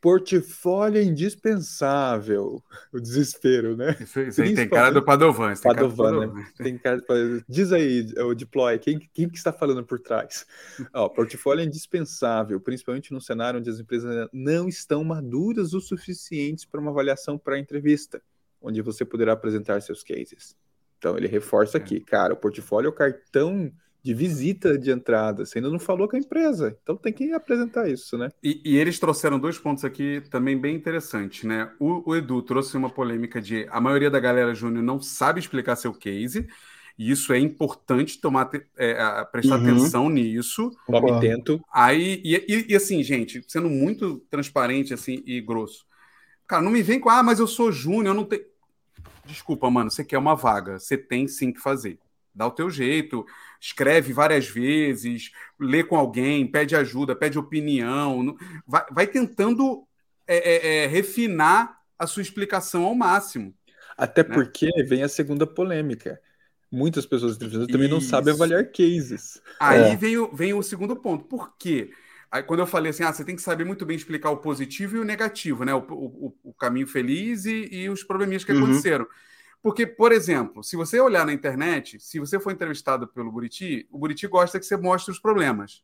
Portfólio é indispensável. O desespero, né? Isso, isso aí tem cara do Padovan. Tem Padovan, né? Tem cara Diz aí, o Deploy, quem, quem que está falando por trás? Ó, portfólio é indispensável, principalmente num cenário onde as empresas não estão maduras o suficientes para uma avaliação para entrevista, onde você poderá apresentar seus cases. Então ele reforça é. aqui, cara, o portfólio é o cartão de visita de entrada. Você ainda não falou com a empresa, então tem que apresentar isso, né? E, e eles trouxeram dois pontos aqui também bem interessantes, né? O, o, Edu trouxe uma polêmica de a maioria da galera júnior não sabe explicar seu case, e isso é importante tomar é, prestar uhum. atenção nisso. Tento. Aí, e, e, e, assim, gente, sendo muito transparente assim e grosso. Cara, não me vem com, ah, mas eu sou júnior, eu não tenho. Desculpa, mano, você quer uma vaga, você tem sim que fazer. Dá o teu jeito, escreve várias vezes, lê com alguém, pede ajuda, pede opinião, vai, vai tentando é, é, é, refinar a sua explicação ao máximo. Até né? porque vem a segunda polêmica. Muitas pessoas também não sabem avaliar cases. Aí é. vem, o, vem o segundo ponto. Por quê? Aí, quando eu falei assim, ah, você tem que saber muito bem explicar o positivo e o negativo, né? O, o, o caminho feliz e, e, os probleminhas que uhum. aconteceram. Porque, por exemplo, se você olhar na internet, se você for entrevistado pelo Buriti, o Buriti gosta que você mostre os problemas.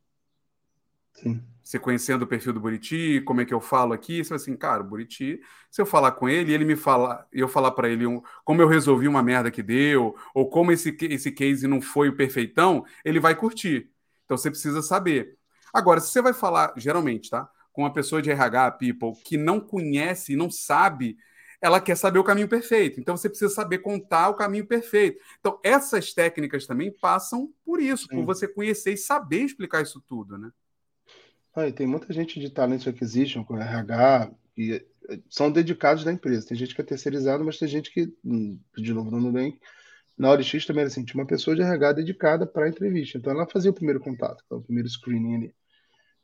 Sim. Você conhecendo o perfil do Buriti, como é que eu falo aqui, você vai assim, cara, o Buriti, se eu falar com ele, ele me fala, e eu falar para ele um, como eu resolvi uma merda que deu, ou como esse, esse case não foi o perfeitão, ele vai curtir. Então você precisa saber. Agora, se você vai falar, geralmente, tá? Com uma pessoa de RH, people, que não conhece, não sabe ela quer saber o caminho perfeito. Então você precisa saber contar o caminho perfeito. Então essas técnicas também passam por isso, Sim. por você conhecer e saber explicar isso tudo, né? Ah, tem muita gente de talent acquisition com RH que eh, são dedicados da empresa. Tem gente que é terceirizado, mas tem gente que, hum, de novo, não bem. Na ORX também era assim, tinha uma pessoa de RH dedicada para a entrevista. Então ela fazia o primeiro contato, o primeiro screening ali.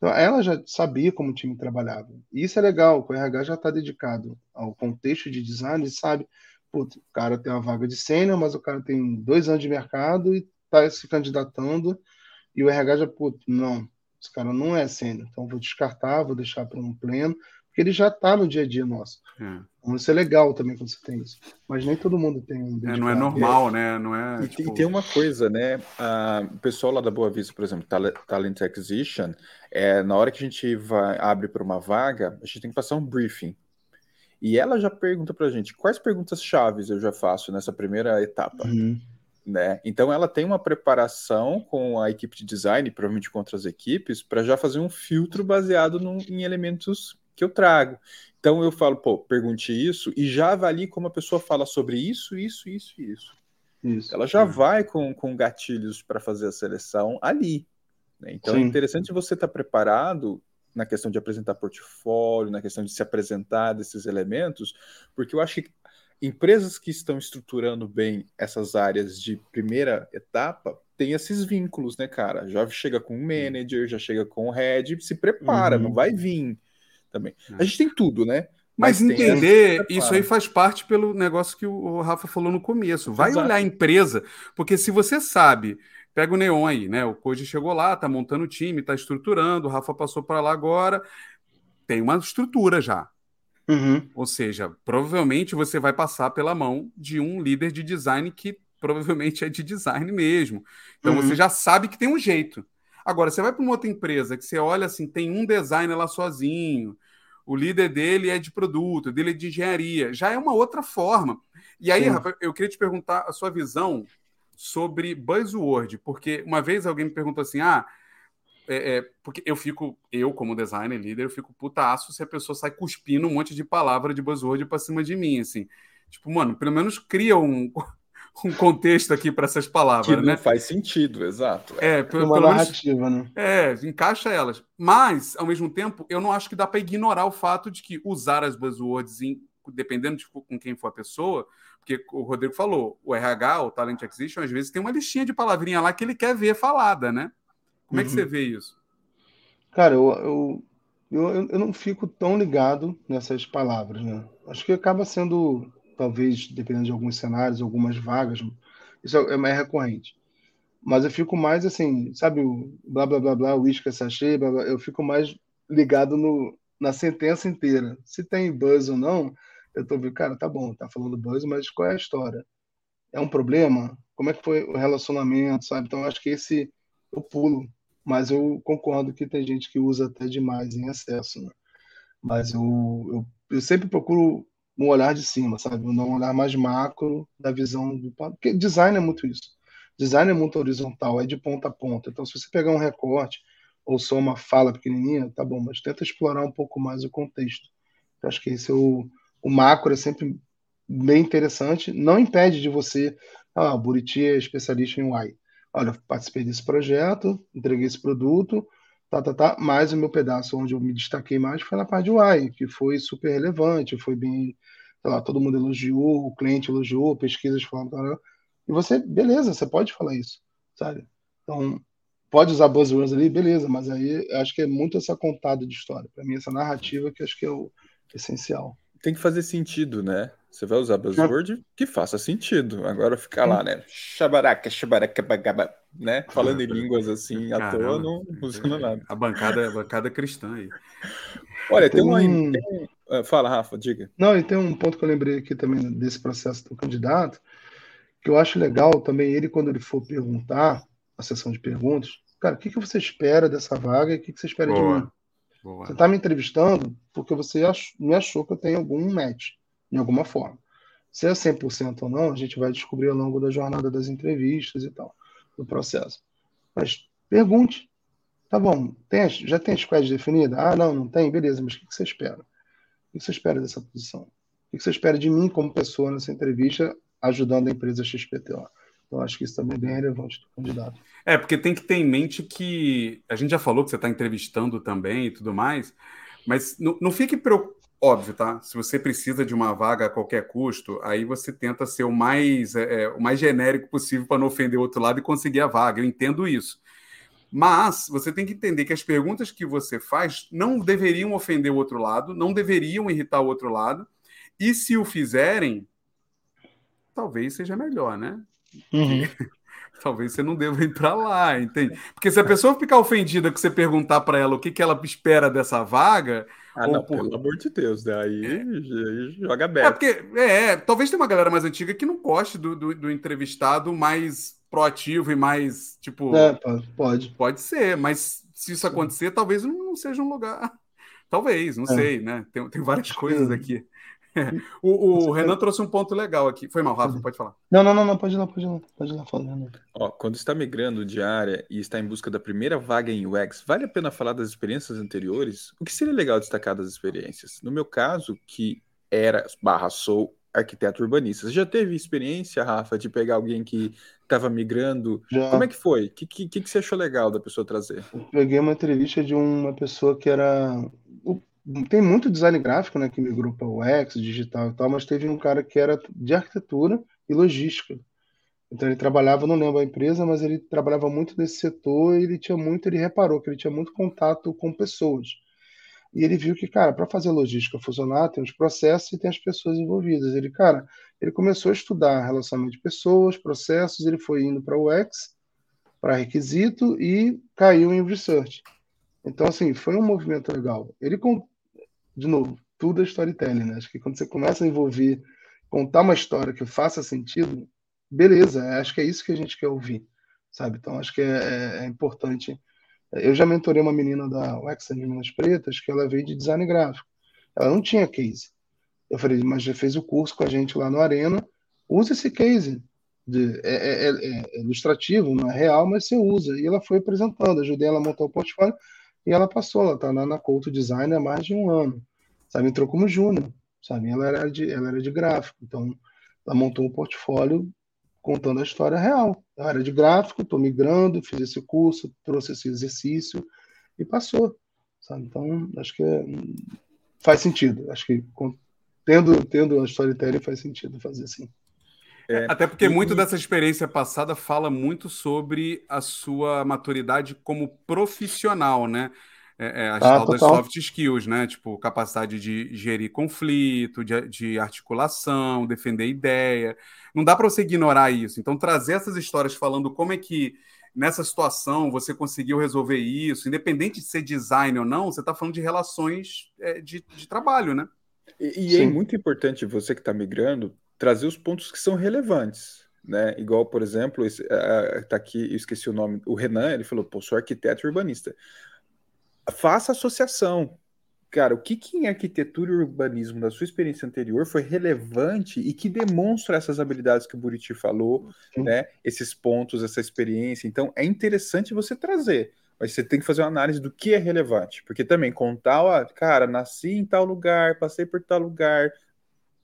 Então, ela já sabia como o time trabalhava. E isso é legal, o RH já está dedicado ao contexto de design e sabe, putz, o cara tem uma vaga de sênior, mas o cara tem dois anos de mercado e está se candidatando, e o RH já, putz, não, esse cara não é sênior, então vou descartar, vou deixar para um pleno, porque ele já está no dia a dia nosso. É. Então, isso é legal também quando você tem isso. Mas nem todo mundo tem um é, Não é normal, é. né? Não é, e, tipo... tem uma coisa, né? Uh, o pessoal lá da Boa Vista, por exemplo, Talent Acquisition, é, na hora que a gente vai, abre para uma vaga, a gente tem que passar um briefing. E ela já pergunta para a gente quais perguntas chaves eu já faço nessa primeira etapa. Uhum. Né? Então ela tem uma preparação com a equipe de design, provavelmente com outras equipes, para já fazer um filtro baseado no, em elementos que eu trago. Então eu falo, pô, pergunte isso e já avalie como a pessoa fala sobre isso, isso, isso e isso. isso. Ela já vai com, com gatilhos para fazer a seleção ali. Né? Então é Sim. é interessante você estar tá preparado na questão de apresentar portfólio, na questão de se apresentar desses elementos, porque eu acho que empresas que estão estruturando bem essas áreas de primeira etapa têm esses vínculos, né, cara? Já chega com o manager, já chega com o head, se prepara, uhum. não vai vir também. É. A gente tem tudo, né? Mas, Mas entender, isso aí faz parte pelo negócio que o Rafa falou no começo. Vai Exato. olhar a empresa, porque se você sabe, pega o Neon aí, né? O Koji chegou lá, tá montando o time, tá estruturando, o Rafa passou para lá agora, tem uma estrutura já. Uhum. Ou seja, provavelmente você vai passar pela mão de um líder de design que provavelmente é de design mesmo. Então uhum. você já sabe que tem um jeito. Agora, você vai para uma outra empresa que você olha assim, tem um designer lá sozinho, o líder dele é de produto, dele é de engenharia, já é uma outra forma. E aí, Rafa, eu queria te perguntar a sua visão sobre buzzword, porque uma vez alguém me perguntou assim: ah, é, é, porque eu fico, eu como designer, líder, eu fico putaço se a pessoa sai cuspindo um monte de palavra de buzzword para cima de mim, assim. Tipo, mano, pelo menos cria um, um contexto aqui para essas palavras, que né? faz sentido, exato. É, pelo, uma pelo narrativa, menos, né? É, encaixa elas. Mas, ao mesmo tempo, eu não acho que dá para ignorar o fato de que usar as buzzwords, em, dependendo de com quem for a pessoa, porque o Rodrigo falou, o RH, o Talent Acquisition, às vezes tem uma listinha de palavrinha lá que ele quer ver falada, né? Como uhum. é que você uhum. vê isso? Cara, eu, eu, eu, eu não fico tão ligado nessas palavras, né? Acho que acaba sendo talvez dependendo de alguns cenários, algumas vagas, isso é mais recorrente. Mas eu fico mais assim, sabe, o blá blá blá blá, isca sachê, blá, blá, eu fico mais ligado no, na sentença inteira. Se tem buzz ou não, eu tô vendo, cara, tá bom, tá falando buzz, mas qual é a história? É um problema? Como é que foi o relacionamento, sabe? Então acho que esse eu pulo, mas eu concordo que tem gente que usa até demais em excesso, né? Mas eu, eu, eu sempre procuro um olhar de cima, sabe? Um olhar mais macro da visão do porque design é muito isso. design é muito horizontal, é de ponta a ponta. Então, se você pegar um recorte ou só uma fala pequenininha, tá bom, mas tenta explorar um pouco mais o contexto. Eu acho que esse é o, o macro, é sempre bem interessante. Não impede de você, ah, o Buriti é especialista em UI. Olha, participei desse projeto, entreguei esse produto, tá, tá, tá, mas o meu pedaço onde eu me destaquei mais foi na parte de UI, que foi super relevante, foi bem, sei lá, todo mundo elogiou, o cliente elogiou, pesquisas tá, e você, beleza, você pode falar isso, sabe? Então, pode usar buzzwords ali, beleza, mas aí acho que é muito essa contada de história. Para mim, essa narrativa que acho que é o essencial. Tem que fazer sentido, né? Você vai usar buzzword que faça sentido. Agora ficar lá, né? Xabaraca, xabaraca, bagaba, né? Falando em línguas assim à toa, não funciona nada. A bancada, a bancada cristã aí. Olha, tem, tem uma. Um... Tem... Ah, fala, Rafa, diga. Não, e tem um ponto que eu lembrei aqui também desse processo do candidato, que eu acho legal também ele, quando ele for perguntar, a sessão de perguntas, cara, o que, que você espera dessa vaga e o que, que você espera Boa. de mim? Boa. Você está me entrevistando porque você ach, me achou que eu tenho algum match, de alguma forma. Se é 100% ou não, a gente vai descobrir ao longo da jornada das entrevistas e tal, do processo. Mas pergunte. Tá bom, tem, já tem a squad definida? Ah, não, não tem? Beleza, mas o que você espera? O que você espera dessa posição? O que você espera de mim como pessoa nessa entrevista ajudando a empresa XPTO? Então, acho que isso também é bem relevante do candidato. É, porque tem que ter em mente que a gente já falou que você está entrevistando também e tudo mais, mas não, não fique preocupado. Óbvio, tá? Se você precisa de uma vaga a qualquer custo, aí você tenta ser o mais, é, é o mais genérico possível para não ofender o outro lado e conseguir a vaga. Eu entendo isso. Mas você tem que entender que as perguntas que você faz não deveriam ofender o outro lado, não deveriam irritar o outro lado, e se o fizerem, talvez seja melhor, né? Uhum. Talvez você não deva ir para lá, entende? Porque se a pessoa ficar ofendida que você perguntar para ela o que, que ela espera dessa vaga. Ah, não, por... pelo amor de Deus, daí é. joga aberto. É, porque, é, talvez tenha uma galera mais antiga que não goste do, do, do entrevistado mais proativo e mais, tipo. É, pode. Pode ser, mas se isso acontecer, talvez não seja um lugar. Talvez, não é. sei, né? Tem, tem várias coisas aqui. o, o Renan trouxe um ponto legal aqui. Foi mal, Rafa, pode falar. Não, não, não, não pode ir lá, pode ir lá, pode ir lá falar, Ó, quando está migrando de área e está em busca da primeira vaga em UX, vale a pena falar das experiências anteriores? O que seria legal destacar das experiências? No meu caso, que era barra sou arquiteto urbanista. Você já teve experiência, Rafa, de pegar alguém que estava migrando? Já. Como é que foi? O que, que, que você achou legal da pessoa trazer? Eu peguei uma entrevista de uma pessoa que era tem muito design gráfico, né, que migrou para o UX, digital e tal, mas teve um cara que era de arquitetura e logística. Então ele trabalhava, não lembro a empresa, mas ele trabalhava muito nesse setor e ele tinha muito, ele reparou que ele tinha muito contato com pessoas. E ele viu que, cara, para fazer logística funcionar, tem os processos e tem as pessoas envolvidas. Ele, cara, ele começou a estudar relacionamento de pessoas, processos, ele foi indo para o UX, para requisito e caiu em research. Então, assim, foi um movimento legal. Ele, de novo, tudo é storytelling, né? Acho que quando você começa a envolver, contar uma história que faça sentido, beleza, acho que é isso que a gente quer ouvir, sabe? Então, acho que é, é, é importante. Eu já mentorei uma menina da UX de Minas Pretas que ela veio de design gráfico. Ela não tinha case. Eu falei, mas já fez o curso com a gente lá no Arena, usa esse case. De, é, é, é, é ilustrativo, não é real, mas você usa. E ela foi apresentando, ajudei ela a montar o portfólio. E ela passou, ela está na, na Couto Design há mais de um ano. Sabe, entrou como júnior, sabe? Ela era de, ela era de gráfico, então ela montou um portfólio contando a história real. Eu era de gráfico, estou migrando, fiz esse curso, trouxe esse exercício e passou, sabe? Então, acho que é, faz sentido. Acho que tendo, tendo a storytelling faz sentido fazer assim. É, Até porque e... muito dessa experiência passada fala muito sobre a sua maturidade como profissional, né? É, é, as ah, das soft skills, né? Tipo, capacidade de gerir conflito, de, de articulação, defender ideia. Não dá para você ignorar isso. Então, trazer essas histórias falando como é que nessa situação você conseguiu resolver isso, independente de ser design ou não, você está falando de relações é, de, de trabalho, né? E, e é muito importante você que está migrando trazer os pontos que são relevantes. Né? Igual, por exemplo, esse, uh, tá aqui, eu esqueci o nome, o Renan, ele falou, pô, sou arquiteto urbanista. Faça associação, cara, o que, que em arquitetura e urbanismo da sua experiência anterior foi relevante e que demonstra essas habilidades que o Buriti falou, Sim. né? Esses pontos, essa experiência. Então, é interessante você trazer, mas você tem que fazer uma análise do que é relevante, porque também contar, ó, cara, nasci em tal lugar, passei por tal lugar,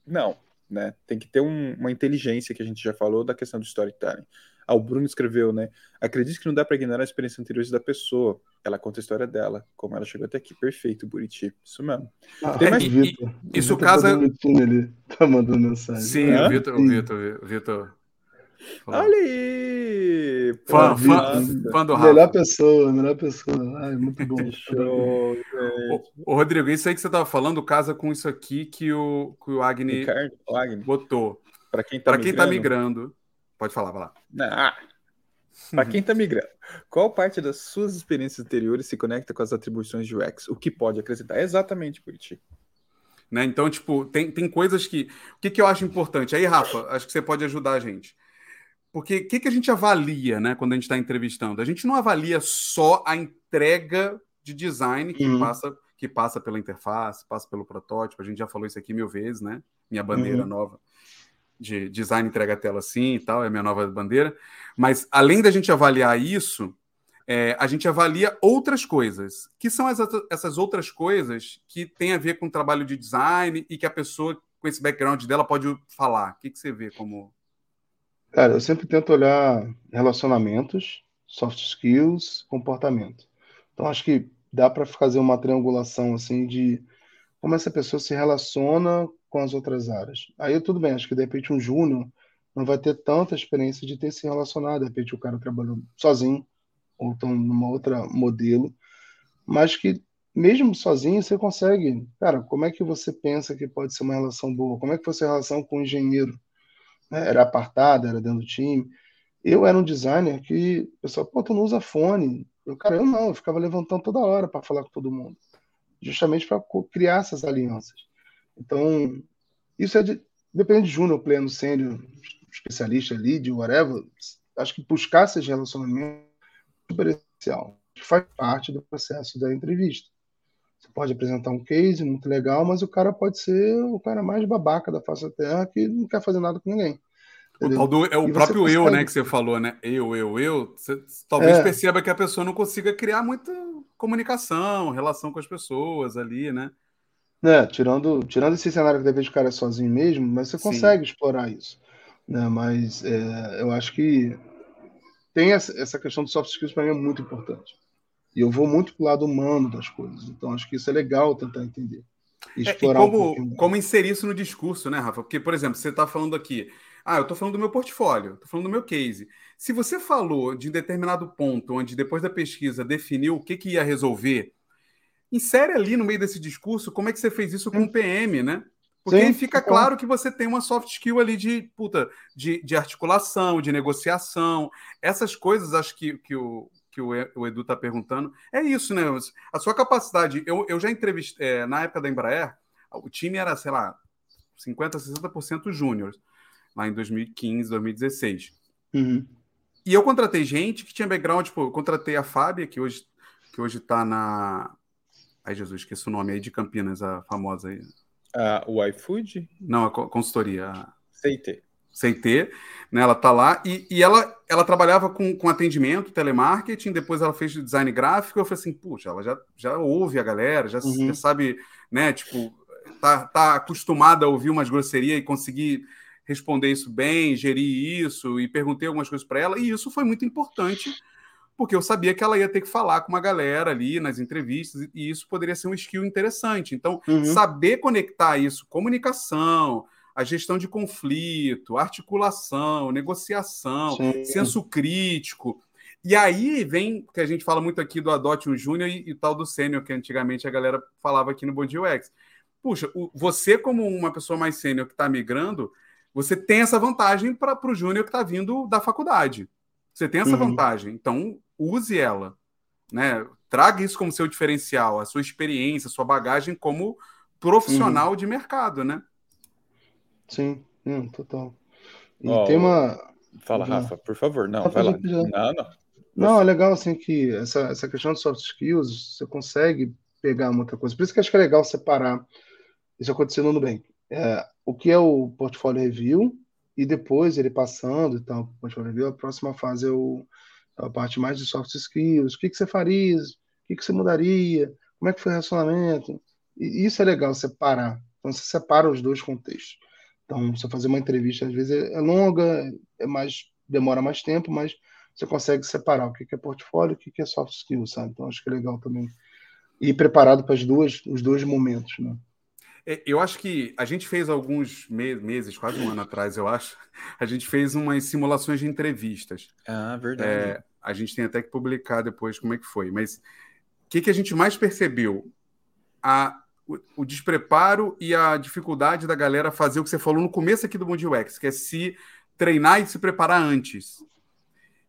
não, né? Tem que ter um- uma inteligência que a gente já falou da questão do storytelling. Ah, o Bruno escreveu, né? Acredito que não dá para ignorar a experiência anterior da pessoa. Ela conta a história dela, como ela chegou até aqui. Perfeito, Buriti. Isso mesmo. Ah, Tem mais- Vitor. O isso Vitor casa- tá ali, tá mandando mensagem. Sim, Hã? o Vitor, o. Vitor, o Vitor. Olha aí! Fã, fã, fã do Melhor Rafa. pessoa, melhor pessoa. Ai, muito bom. Show. Ô, Rodrigo, isso aí que você estava falando casa com isso aqui que o, que o Agni Ricardo, Wagner, botou. para quem tá Para quem está migrando. migrando, pode falar, vai lá. Ah, para quem tá migrando, qual parte das suas experiências anteriores se conecta com as atribuições de UX? O que pode acrescentar? Exatamente, Buriti. Né? Então, tipo, tem, tem coisas que. O que, que eu acho importante? Aí, Rafa, acho que você pode ajudar a gente. Porque o que, que a gente avalia, né, quando a gente está entrevistando? A gente não avalia só a entrega de design que, Uhum. passa, que passa pela interface, passa pelo protótipo. A gente já falou isso aqui mil vezes, né? Minha bandeira Uhum. nova de design entrega a tela assim e tal, é a minha nova bandeira. Mas além da gente avaliar isso, é, a gente avalia outras coisas, que são as, essas outras coisas que têm a ver com o trabalho de design e que a pessoa com esse background dela pode falar. O que, que você vê como. Cara, eu sempre tento olhar relacionamentos, soft skills, comportamento. Então, acho que dá para fazer uma triangulação assim de como essa pessoa se relaciona com as outras áreas. Aí tudo bem, acho que de repente um júnior não vai ter tanta experiência de ter se relacionado, de repente o cara trabalhou sozinho ou estão numa outra modelo, mas que mesmo sozinho você consegue, cara, como é que você pensa que pode ser uma relação boa? Como é que foi a sua relação com o engenheiro? Né? Era apartada, era dentro do time. Eu era um designer que o pessoal, pô, tu não usa fone. Eu, cara, eu não, eu ficava levantando toda hora para falar com todo mundo, justamente para criar essas alianças. Então, isso é de, depende de júnior, pleno, sênior, especialista, lead, whatever. Acho que buscar esses relacionamentos é super essencial. Faz parte do processo da entrevista. Você pode apresentar um case muito legal, mas o cara pode ser o cara mais babaca da face da terra que não quer fazer nada com ninguém. O, do, é o E próprio eu, né, que você falou, né? Eu, eu, eu. Você talvez É. perceba que a pessoa não consiga criar muita comunicação, relação com as pessoas ali, né? né, tirando, tirando esse cenário que de repente o cara é sozinho mesmo, mas você Sim. consegue explorar isso. Né? Mas é, eu acho que tem essa, essa questão do soft skills para mim é muito importante. E eu vou muito pro lado humano das coisas. Então acho que isso é legal tentar entender. E É, e explorar um como, como inserir isso no discurso, né, Rafa? Porque, por exemplo, você está falando aqui, ah, eu estou falando do meu portfólio, estou falando do meu case. Se você falou de um determinado ponto, onde depois da pesquisa definiu o que, que ia resolver, insere ali no meio desse discurso como é que você fez isso com o PM, né? Porque Sim, aí fica claro que você tem uma soft skill ali de, puta, de, de articulação, de negociação. Essas coisas, acho que, que, o, que o o Edu está perguntando. É isso, né? A sua capacidade. Eu, eu já entrevistei, é, na época da Embraer, o time era, sei lá, 50%, 60% júnior, lá em 2015, 2016. Uhum. E eu contratei gente que tinha background, tipo, eu contratei a Fábia, que hoje, que hoje tá na. Ai, Jesus, esqueci o nome aí de Campinas, a famosa aí. Ah, o iFood? Não, a co- consultoria, a CT. CT, né? Ela tá lá e, e ela, ela trabalhava com, com atendimento, telemarketing, depois ela fez design gráfico. Eu falei assim, puxa, ela já, já ouve a galera, já, Uhum. já sabe, né? Tipo, tá, tá acostumada a ouvir umas grosserias e conseguir responder isso bem, gerir isso, e perguntei algumas coisas para ela, e isso foi muito importante, porque eu sabia que ela ia ter que falar com uma galera ali nas entrevistas, e isso poderia ser um skill interessante. Então, Uhum. saber conectar isso, comunicação, a gestão de conflito, articulação, negociação, Sim. senso crítico. E aí vem, que a gente fala muito aqui do Adote um Júnior e, e tal do Sênior, que antigamente a galera falava aqui no Bom Dia UX. Puxa, o- você como uma pessoa mais sênior que está migrando, você tem essa vantagem para o Júnior que está vindo da faculdade. Você tem essa Uhum. vantagem. Então, use ela. Né? Traga isso como seu diferencial, a sua experiência, a sua bagagem como profissional de mercado, né? Sim, hum, total. E Ó, tem uma. Fala, Vamos lá. Rafa, por favor. Não, Pode vai lá. pedir. Não, não. Não, é legal assim que essa, essa questão de soft skills você consegue pegar muita coisa. Por isso que acho que é legal separar isso acontecendo no Nubank. É, o que é o portfólio review e depois ele passando e tal, portfólio review, a próxima fase é, o, é a parte mais de soft skills. O que, que você faria? O que, que você mudaria? Como é que foi o relacionamento? E isso é legal separar. Então você separa os dois contextos. Então, você fazer uma entrevista às vezes é longa, é mais demora mais tempo, mas você consegue separar o que é portfólio e o que é soft skills, sabe? Então acho que é legal também ir preparado para as duas, os dois momentos, né? É, eu acho que a gente fez alguns meses, quase um ano atrás, eu acho, a gente fez umas simulações de entrevistas. Ah, verdade. É, a gente tem até que publicar depois como é que foi. Mas o que, que a gente mais percebeu? A, o, o, despreparo e a dificuldade da galera fazer o que você falou no começo aqui do Mundo UX, que é se treinar e se preparar antes.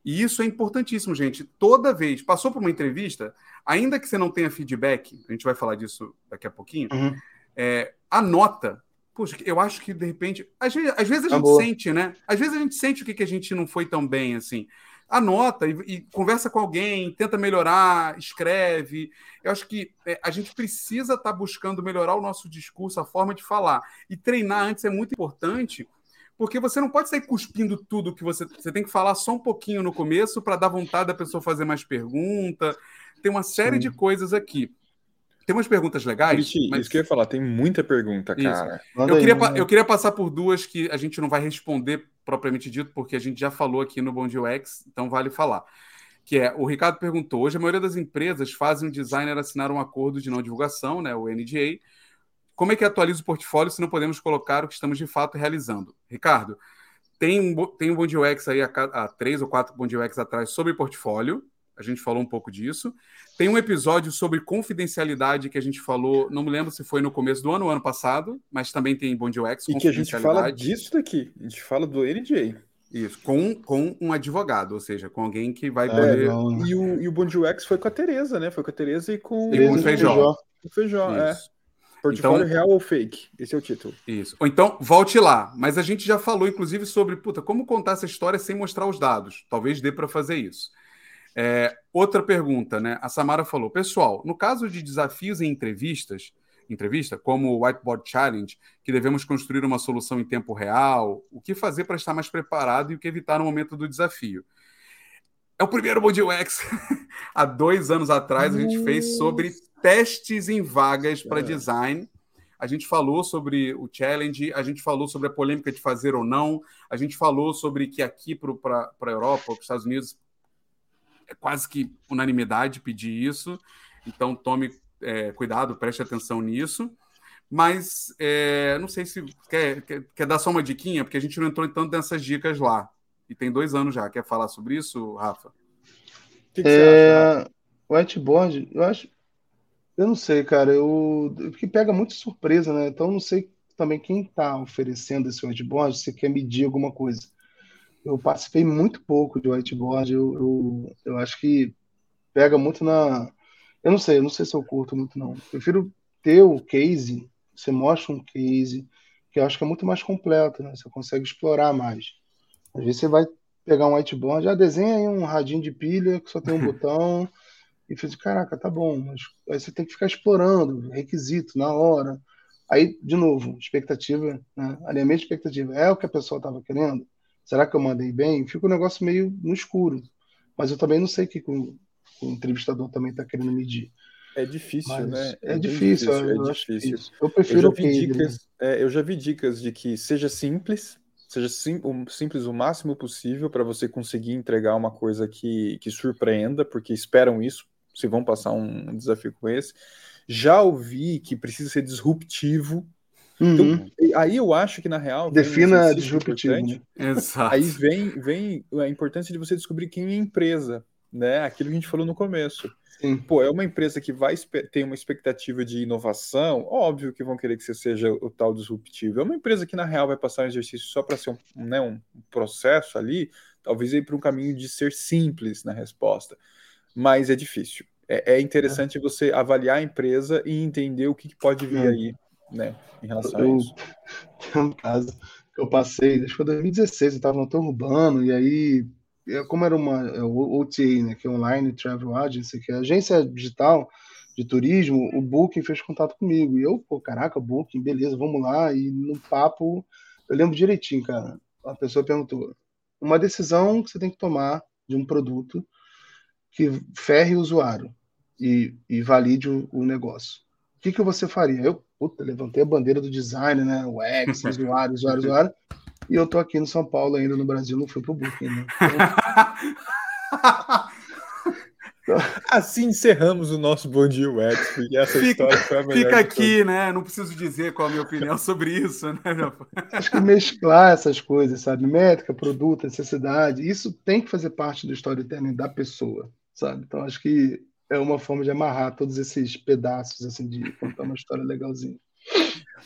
E isso é importantíssimo, gente. Toda vez, passou por uma entrevista, ainda que você não tenha feedback, a gente vai falar disso daqui a pouquinho, uhum. é, anota. Puxa, eu acho que de repente. Às vezes, às vezes a gente sente, né? Às vezes a gente sente o que, que a gente não foi tão bem assim. Anota e, e conversa com alguém, tenta melhorar, escreve. Eu acho que é, a gente precisa estar tá buscando melhorar o nosso discurso, a forma de falar. E treinar antes é muito importante, porque você não pode sair cuspindo tudo que você. Você tem que falar só um pouquinho no começo para dar vontade da pessoa fazer mais pergunta. Tem uma série Sim. de coisas aqui. Tem umas perguntas legais. Ixi, mas... Isso que eu ia falar, tem muita pergunta, cara. Eu queria, eu queria passar por duas que a gente não vai responder propriamente dito, porque a gente já falou aqui no Bom UX, então vale falar. Que é, o Ricardo perguntou: hoje a maioria das empresas fazem um designer assinar um acordo de não divulgação, né, o NDA, como é que atualiza o portfólio se não podemos colocar o que estamos de fato realizando? Ricardo, tem um, tem um Bond UX aí há, três ou quatro Bond UX atrás sobre portfólio. A gente falou um pouco disso. Tem um episódio sobre confidencialidade que a gente falou, não me lembro se foi no começo do ano ou ano passado, mas também tem Bond UX. E que a gente fala disso daqui. A gente fala do NDA. Isso, com, com um advogado, ou seja, com alguém que vai é, poder. E o, e o Bond UX foi com a Tereza, né? Foi com a Tereza e com, e com o Feijó. O Feijó, é. Portfólio então, real ou fake? Esse é o título. Isso. Ou então, volte lá. Mas a gente já falou, inclusive, sobre puta, como contar essa história sem mostrar os dados. Talvez dê para fazer isso. É, outra pergunta, né? A Samara falou: pessoal, no caso de desafios em entrevistas, entrevista, como o Whiteboard Challenge, que devemos construir uma solução em tempo real, o que fazer para estar mais preparado e o que evitar no momento do desafio? É o primeiro Bom UX. Há dois anos atrás a gente fez sobre testes em vagas para é. design. A gente falou sobre o challenge, a gente falou sobre a polêmica de fazer ou não, a gente falou sobre que aqui para a Europa, para os Estados Unidos, é quase que unanimidade pedir isso. Então tome é, cuidado, preste atenção nisso. Mas é, não sei se quer, quer, quer, dar só uma diquinha, porque a gente não entrou tanto nessas dicas lá. E tem dois anos já. Quer falar sobre isso, Rafa? O que, que é... você acha? Rafa? Whiteboard, eu acho eu não sei, cara. Eu que pega muito surpresa, né? Então eu não sei também quem está oferecendo esse whiteboard, se quer medir alguma coisa. Eu participei muito pouco de whiteboard. Eu, eu, eu acho que pega muito na. Eu não sei, eu não sei se eu curto muito, não. Eu prefiro ter o case, você mostra um case, que eu acho que é muito mais completo, né? Você consegue explorar mais. Às vezes você vai pegar um whiteboard, já desenha aí um radinho de pilha que só tem um botão. E fiz, caraca, tá bom, mas aí você tem que ficar explorando, requisito, na hora. Aí, de novo, expectativa, né? alinhamento de expectativa. É o que a pessoa estava querendo? Será que eu mandei bem? Fica um negócio meio no escuro. Mas eu também não sei o que o, o entrevistador também está querendo medir. É difícil, Mas né? É, é difícil, difícil, eu, é difícil. Eu prefiro eu já, vi dicas, né? é, eu já vi dicas de que seja simples, seja sim, o, simples o máximo possível para você conseguir entregar uma coisa que, que surpreenda, porque esperam isso se vão passar um desafio com esse. Já ouvi que precisa ser disruptivo. Uhum. Então, aí eu acho que, na real. Defina disruptivo. Né? Exato. Aí vem, vem a importância de você descobrir quem é a empresa, né? Aquilo que a gente falou no começo. Sim. Pô, é uma empresa que vai ter uma expectativa de inovação, óbvio que vão querer que você seja o tal disruptivo. É uma empresa que, na real, vai passar um exercício só para ser um, né, um processo ali, talvez ir para um caminho de ser simples na resposta mas é difícil. É, é interessante é. você avaliar a empresa e entender o que, pode vir hum. aí, né, em relação eu, a isso. Tem um caso que eu passei, acho que foi 2016, eu estava no Torre Urbano, e aí, como era uma é, OTA, né, que é Online Travel Agency, que é agência digital de turismo, o Booking fez contato comigo. E eu, pô, caraca, Booking, beleza, vamos lá. E no papo, eu lembro direitinho, cara. A pessoa perguntou: uma decisão que você tem que tomar de um produto que ferre o usuário e, e valide o, o negócio. O que, que você faria? Eu, puta, levantei a bandeira do design, né? O X, usuário, usuário, usuário. E eu tô aqui no São Paulo ainda, no Brasil, não fui pro Booking, né? Então... Assim encerramos o nosso Bom Dia UX, porque essa fica, história foi a melhor. Fica aqui, né? Não preciso dizer qual a minha opinião sobre isso, né? Acho que mesclar essas coisas, sabe? Métrica, produto, necessidade, isso tem que fazer parte do storytelling da pessoa, sabe? Então acho que é uma forma de amarrar todos esses pedaços, assim, de contar uma história legalzinha.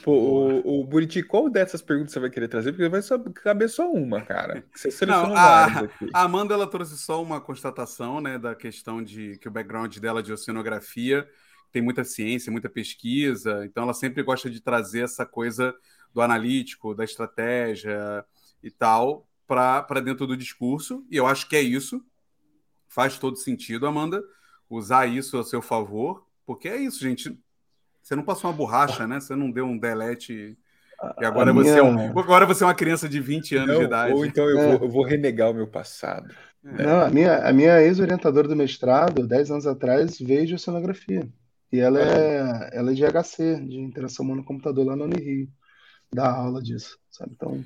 Pô, o, o Buriti, qual dessas perguntas você vai querer trazer? Porque vai só, caber só uma, cara. Você selecionou a, a Amanda ela trouxe só uma constatação, né, da questão de que o background dela de oceanografia tem muita ciência, muita pesquisa, então ela sempre gosta de trazer essa coisa do analítico, da estratégia e tal para dentro do discurso, e eu acho que é isso. Faz todo sentido, Amanda, usar isso a seu favor, porque é isso, gente você não passou uma borracha, né? Você não deu um delete. E agora, minha... você é um... agora você é uma criança de 20 anos não, de idade. Ou então eu, é. vou, eu vou renegar o meu passado. É. Não, a minha, a minha ex-orientadora do mestrado, 10 anos atrás, veio de oceanografia. E ela é, ela é de HC, de interação humano-computador lá no Unirio. Dá aula disso, sabe? Então.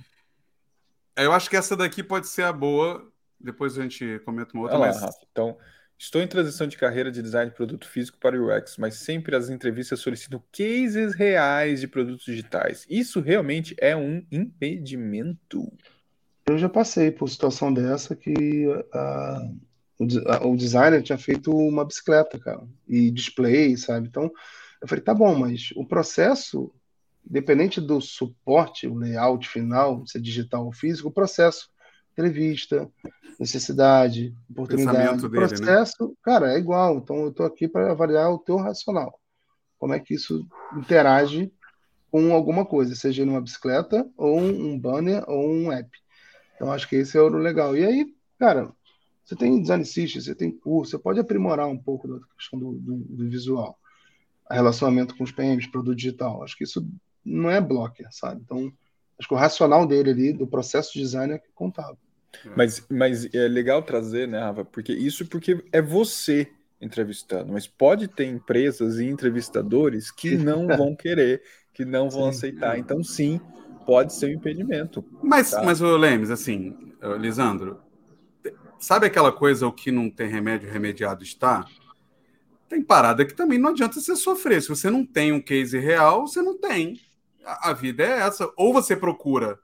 Eu acho que essa daqui pode ser a boa. Depois a gente comenta uma outra. Olha mas... Rafa. Então, Estou em transição de carreira de design de produto físico para UX, mas sempre as entrevistas solicitam cases reais de produtos digitais. Isso realmente é um impedimento? Eu já passei por situação dessa que uh, o, o, designer tinha feito uma bicicleta, cara, e display, sabe? Então, eu falei, tá bom, mas o processo, independente do suporte, o layout final, se é digital ou físico, o processo entrevista, necessidade, oportunidade, dele, né? processo, né? cara, é igual. Então eu estou aqui para avaliar o teu racional. Como é que isso interage com alguma coisa, seja numa bicicleta, ou um banner, ou um app. Então acho que esse é o legal. E aí, cara, você tem design system, você tem curso, você pode aprimorar um pouco da questão do, do, do visual, relacionamento com os PMs, produto digital. Acho que isso não é blocker, sabe? Então, acho que o racional dele ali, do processo de design é contável. Mas, mas é legal trazer, né, Rafa? Porque isso porque é você entrevistando, mas pode ter empresas e entrevistadores que não vão querer, que não vão sim. aceitar. Então, sim, pode ser um impedimento. Mas, tá? mas o Lemes, assim, Lisandro, sabe aquela coisa o que não tem remédio, remediado está? Tem parada que também não adianta você sofrer. Se você não tem um case real, você não tem. A, a vida é essa. Ou você procura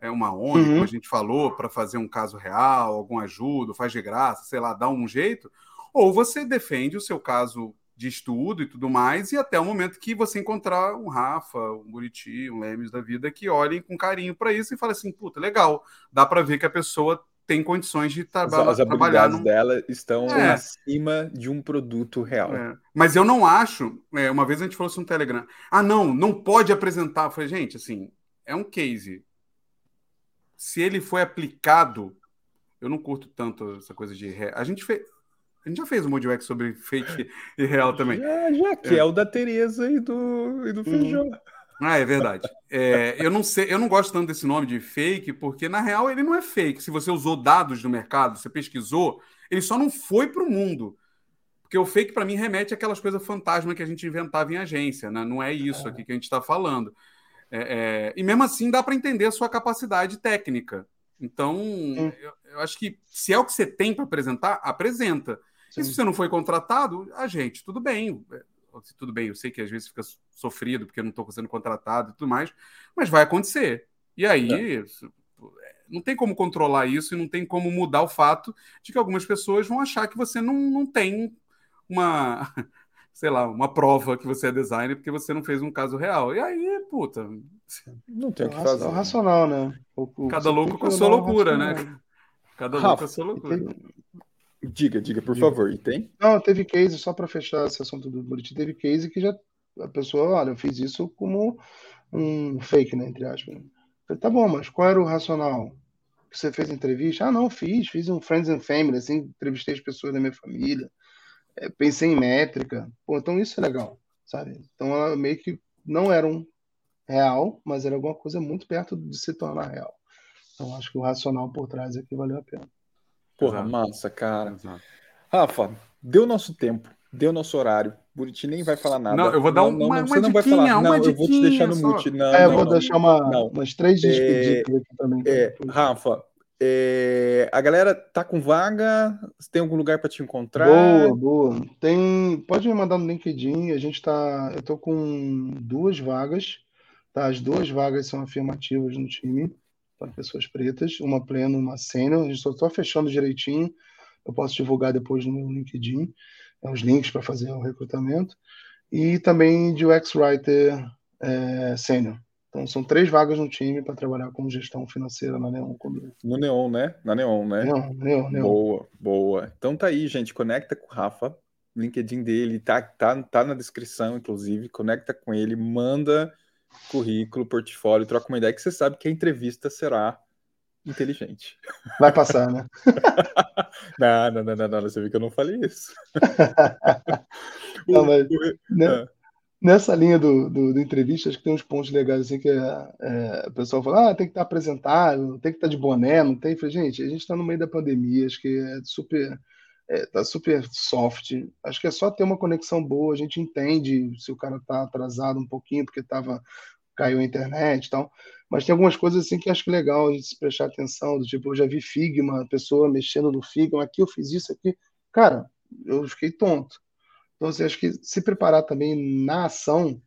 é uma ONG, uhum. como a gente falou, para fazer um caso real, alguma ajuda, faz de graça, sei lá, dá um jeito, ou você defende o seu caso de estudo e tudo mais, e até o momento que você encontrar um Rafa, um Buriti, um Lemes da vida, que olhem com carinho para isso e falem assim, puta, legal, dá para ver que a pessoa tem condições de traba as, as trabalhar. As dela estão é. acima de um produto real. É. Mas eu não acho, é, uma vez a gente falou isso no Telegram, ah, não, não pode apresentar. Eu falei, gente, assim, é um case se ele foi aplicado, eu não curto tanto essa coisa de ré. A gente fez. A gente já fez um Modiox sobre fake e real também. Já, já que é. é o da Tereza e do, e do Feijão. Hum. Ah, é verdade. É, eu não sei, eu não gosto tanto desse nome de fake, porque na real ele não é fake. Se você usou dados do mercado, você pesquisou, ele só não foi para o mundo. Porque o fake, para mim, remete àquelas coisas fantasma que a gente inventava em agência, né? Não é isso aqui que a gente está falando. É, é, e mesmo assim dá para entender a sua capacidade técnica. Então, eu, eu, acho que se é o que você tem para apresentar, apresenta. Sim. E se você não foi contratado, a gente, tudo bem. É, tudo bem, eu sei que às vezes fica sofrido porque eu não estou sendo contratado e tudo mais, mas vai acontecer. E aí, é. não tem como controlar isso e não tem como mudar o fato de que algumas pessoas vão achar que você não, não tem uma sei lá, uma prova que você é designer porque você não fez um caso real. E aí, puta. Não tem o que fazer. É racional, né? O, Cada louco com a sua loucura, né? Cada louco com a sua loucura. Diga, diga, por diga. favor. E tem? Não, teve case, só para fechar esse assunto do Buriti, teve case que já a pessoa, olha, eu fiz isso como um fake, né? Entre aspas. falei, tá bom, mas qual era o racional? Você fez entrevista? Ah, não, fiz, fiz um Friends and Family, assim, entrevistei as pessoas da minha família é, pensei em métrica. Pô, então isso é legal, sabe? Então ela meio que não era um real, mas era alguma coisa muito perto de se tornar real. Então acho que o racional por trás aqui valeu a pena. Porra, Exato. massa, cara. Exato. Rafa, deu nosso tempo, deu nosso horário. Buriti nem vai falar nada. Não, eu vou dar não, uma, não, uma, você não vai falar. Não, eu vou te deixar no mute. Não, é, eu vou deixar uma, umas três despedidas é, aqui também. É, Rafa, é, a galera tá com vaga? Tem algum lugar para te encontrar? Boa, boa. Tem, pode me mandar no LinkedIn. A gente tá, eu tô com duas vagas. Tá, as duas vagas são afirmativas no time para pessoas pretas, uma pleno, uma sênior. A gente só está fechando direitinho. Eu posso divulgar depois no meu LinkedIn é, os links para fazer o recrutamento. E também de UX Writer é, Sênior. Então são três vagas no time para trabalhar com gestão financeira na Neon comigo. No Neon, né? Na Neon, né? Neon, Neon, Neon. Boa, boa. Então tá aí, gente. Conecta com o Rafa. LinkedIn dele tá, tá, tá na descrição, inclusive. Conecta com ele, manda currículo, portfólio, troca uma ideia que você sabe que a entrevista será inteligente. Vai passar, né? não, não, não, não, não, você viu que eu não falei isso. não, mas, né, ah. Nessa linha do, do, do, entrevista, acho que tem uns pontos legais assim que é, é, o pessoal fala, ah, tem que estar apresentado, tem que estar de boné, não tem. Falei, gente, a gente está no meio da pandemia, acho que é super é, tá super soft. Acho que é só ter uma conexão boa, a gente entende se o cara tá atrasado um pouquinho porque tava caiu a internet e tal. Mas tem algumas coisas assim que acho que é legal a gente se prestar atenção, do tipo, eu já vi Figma, pessoa mexendo no Figma, aqui eu fiz isso aqui. Cara, eu fiquei tonto. Então, assim, acho que se preparar também na ação,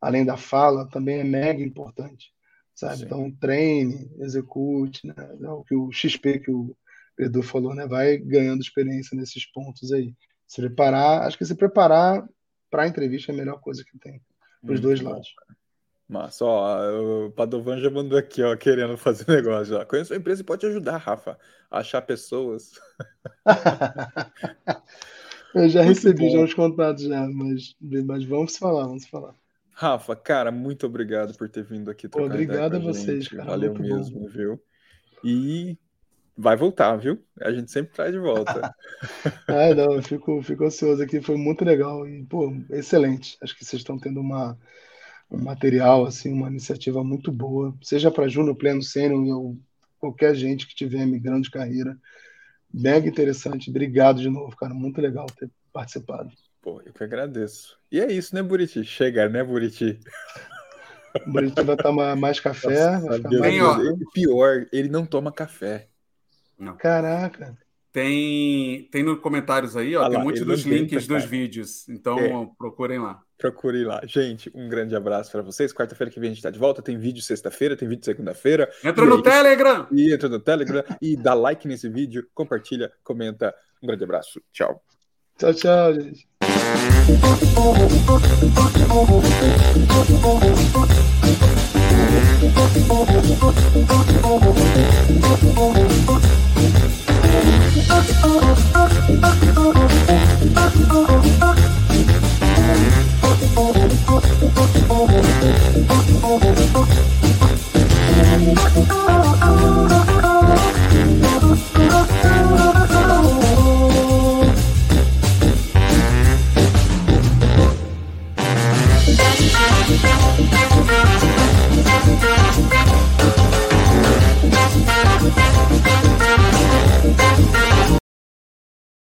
além da fala, também é mega importante, sabe? Sim. Então, treine, execute, né? É o que o XP que o Edu falou, né? Vai ganhando experiência nesses pontos aí. Se preparar, acho que se preparar para a entrevista é a melhor coisa que tem, para os dois bom. lados. Mas, ó, o Padovan já mandou aqui, ó, querendo fazer negócio. Ó. Conheço a empresa e pode ajudar, Rafa, a achar pessoas. Eu já muito recebi já os contatos já, mas, mas vamos falar, vamos falar. Rafa, cara, muito obrigado por ter vindo aqui trocar Obrigado a vocês, cara. Valeu mesmo, bom. viu? E vai voltar, viu? A gente sempre traz de volta. ah, não, eu fico, fico ansioso aqui, foi muito legal e, pô, excelente. Acho que vocês estão tendo uma, um material, assim, uma iniciativa muito boa, seja para Júnior Pleno Sênior ou qualquer gente que tiver migrando de carreira. Mega interessante. Obrigado de novo, cara. Muito legal ter participado. Pô, eu que agradeço. E é isso, né, Buriti? Chega, né, Buriti? O Buriti vai tomar mais café. Nossa, vai ficar mais... Ele, pior, ele não toma café. Não. Caraca. Tem, tem nos comentários aí, ó, ah tem lá, muitos dos links dos vídeos. Então é. procurem lá. Procurem lá. Gente, um grande abraço para vocês. Quarta-feira que vem a gente está de volta. Tem vídeo sexta-feira, tem vídeo segunda-feira. Entra no Telegram! E entra no Telegram e dá like nesse vídeo, compartilha, comenta. Um grande abraço. Tchau. Tchau, tchau, gente. Oh,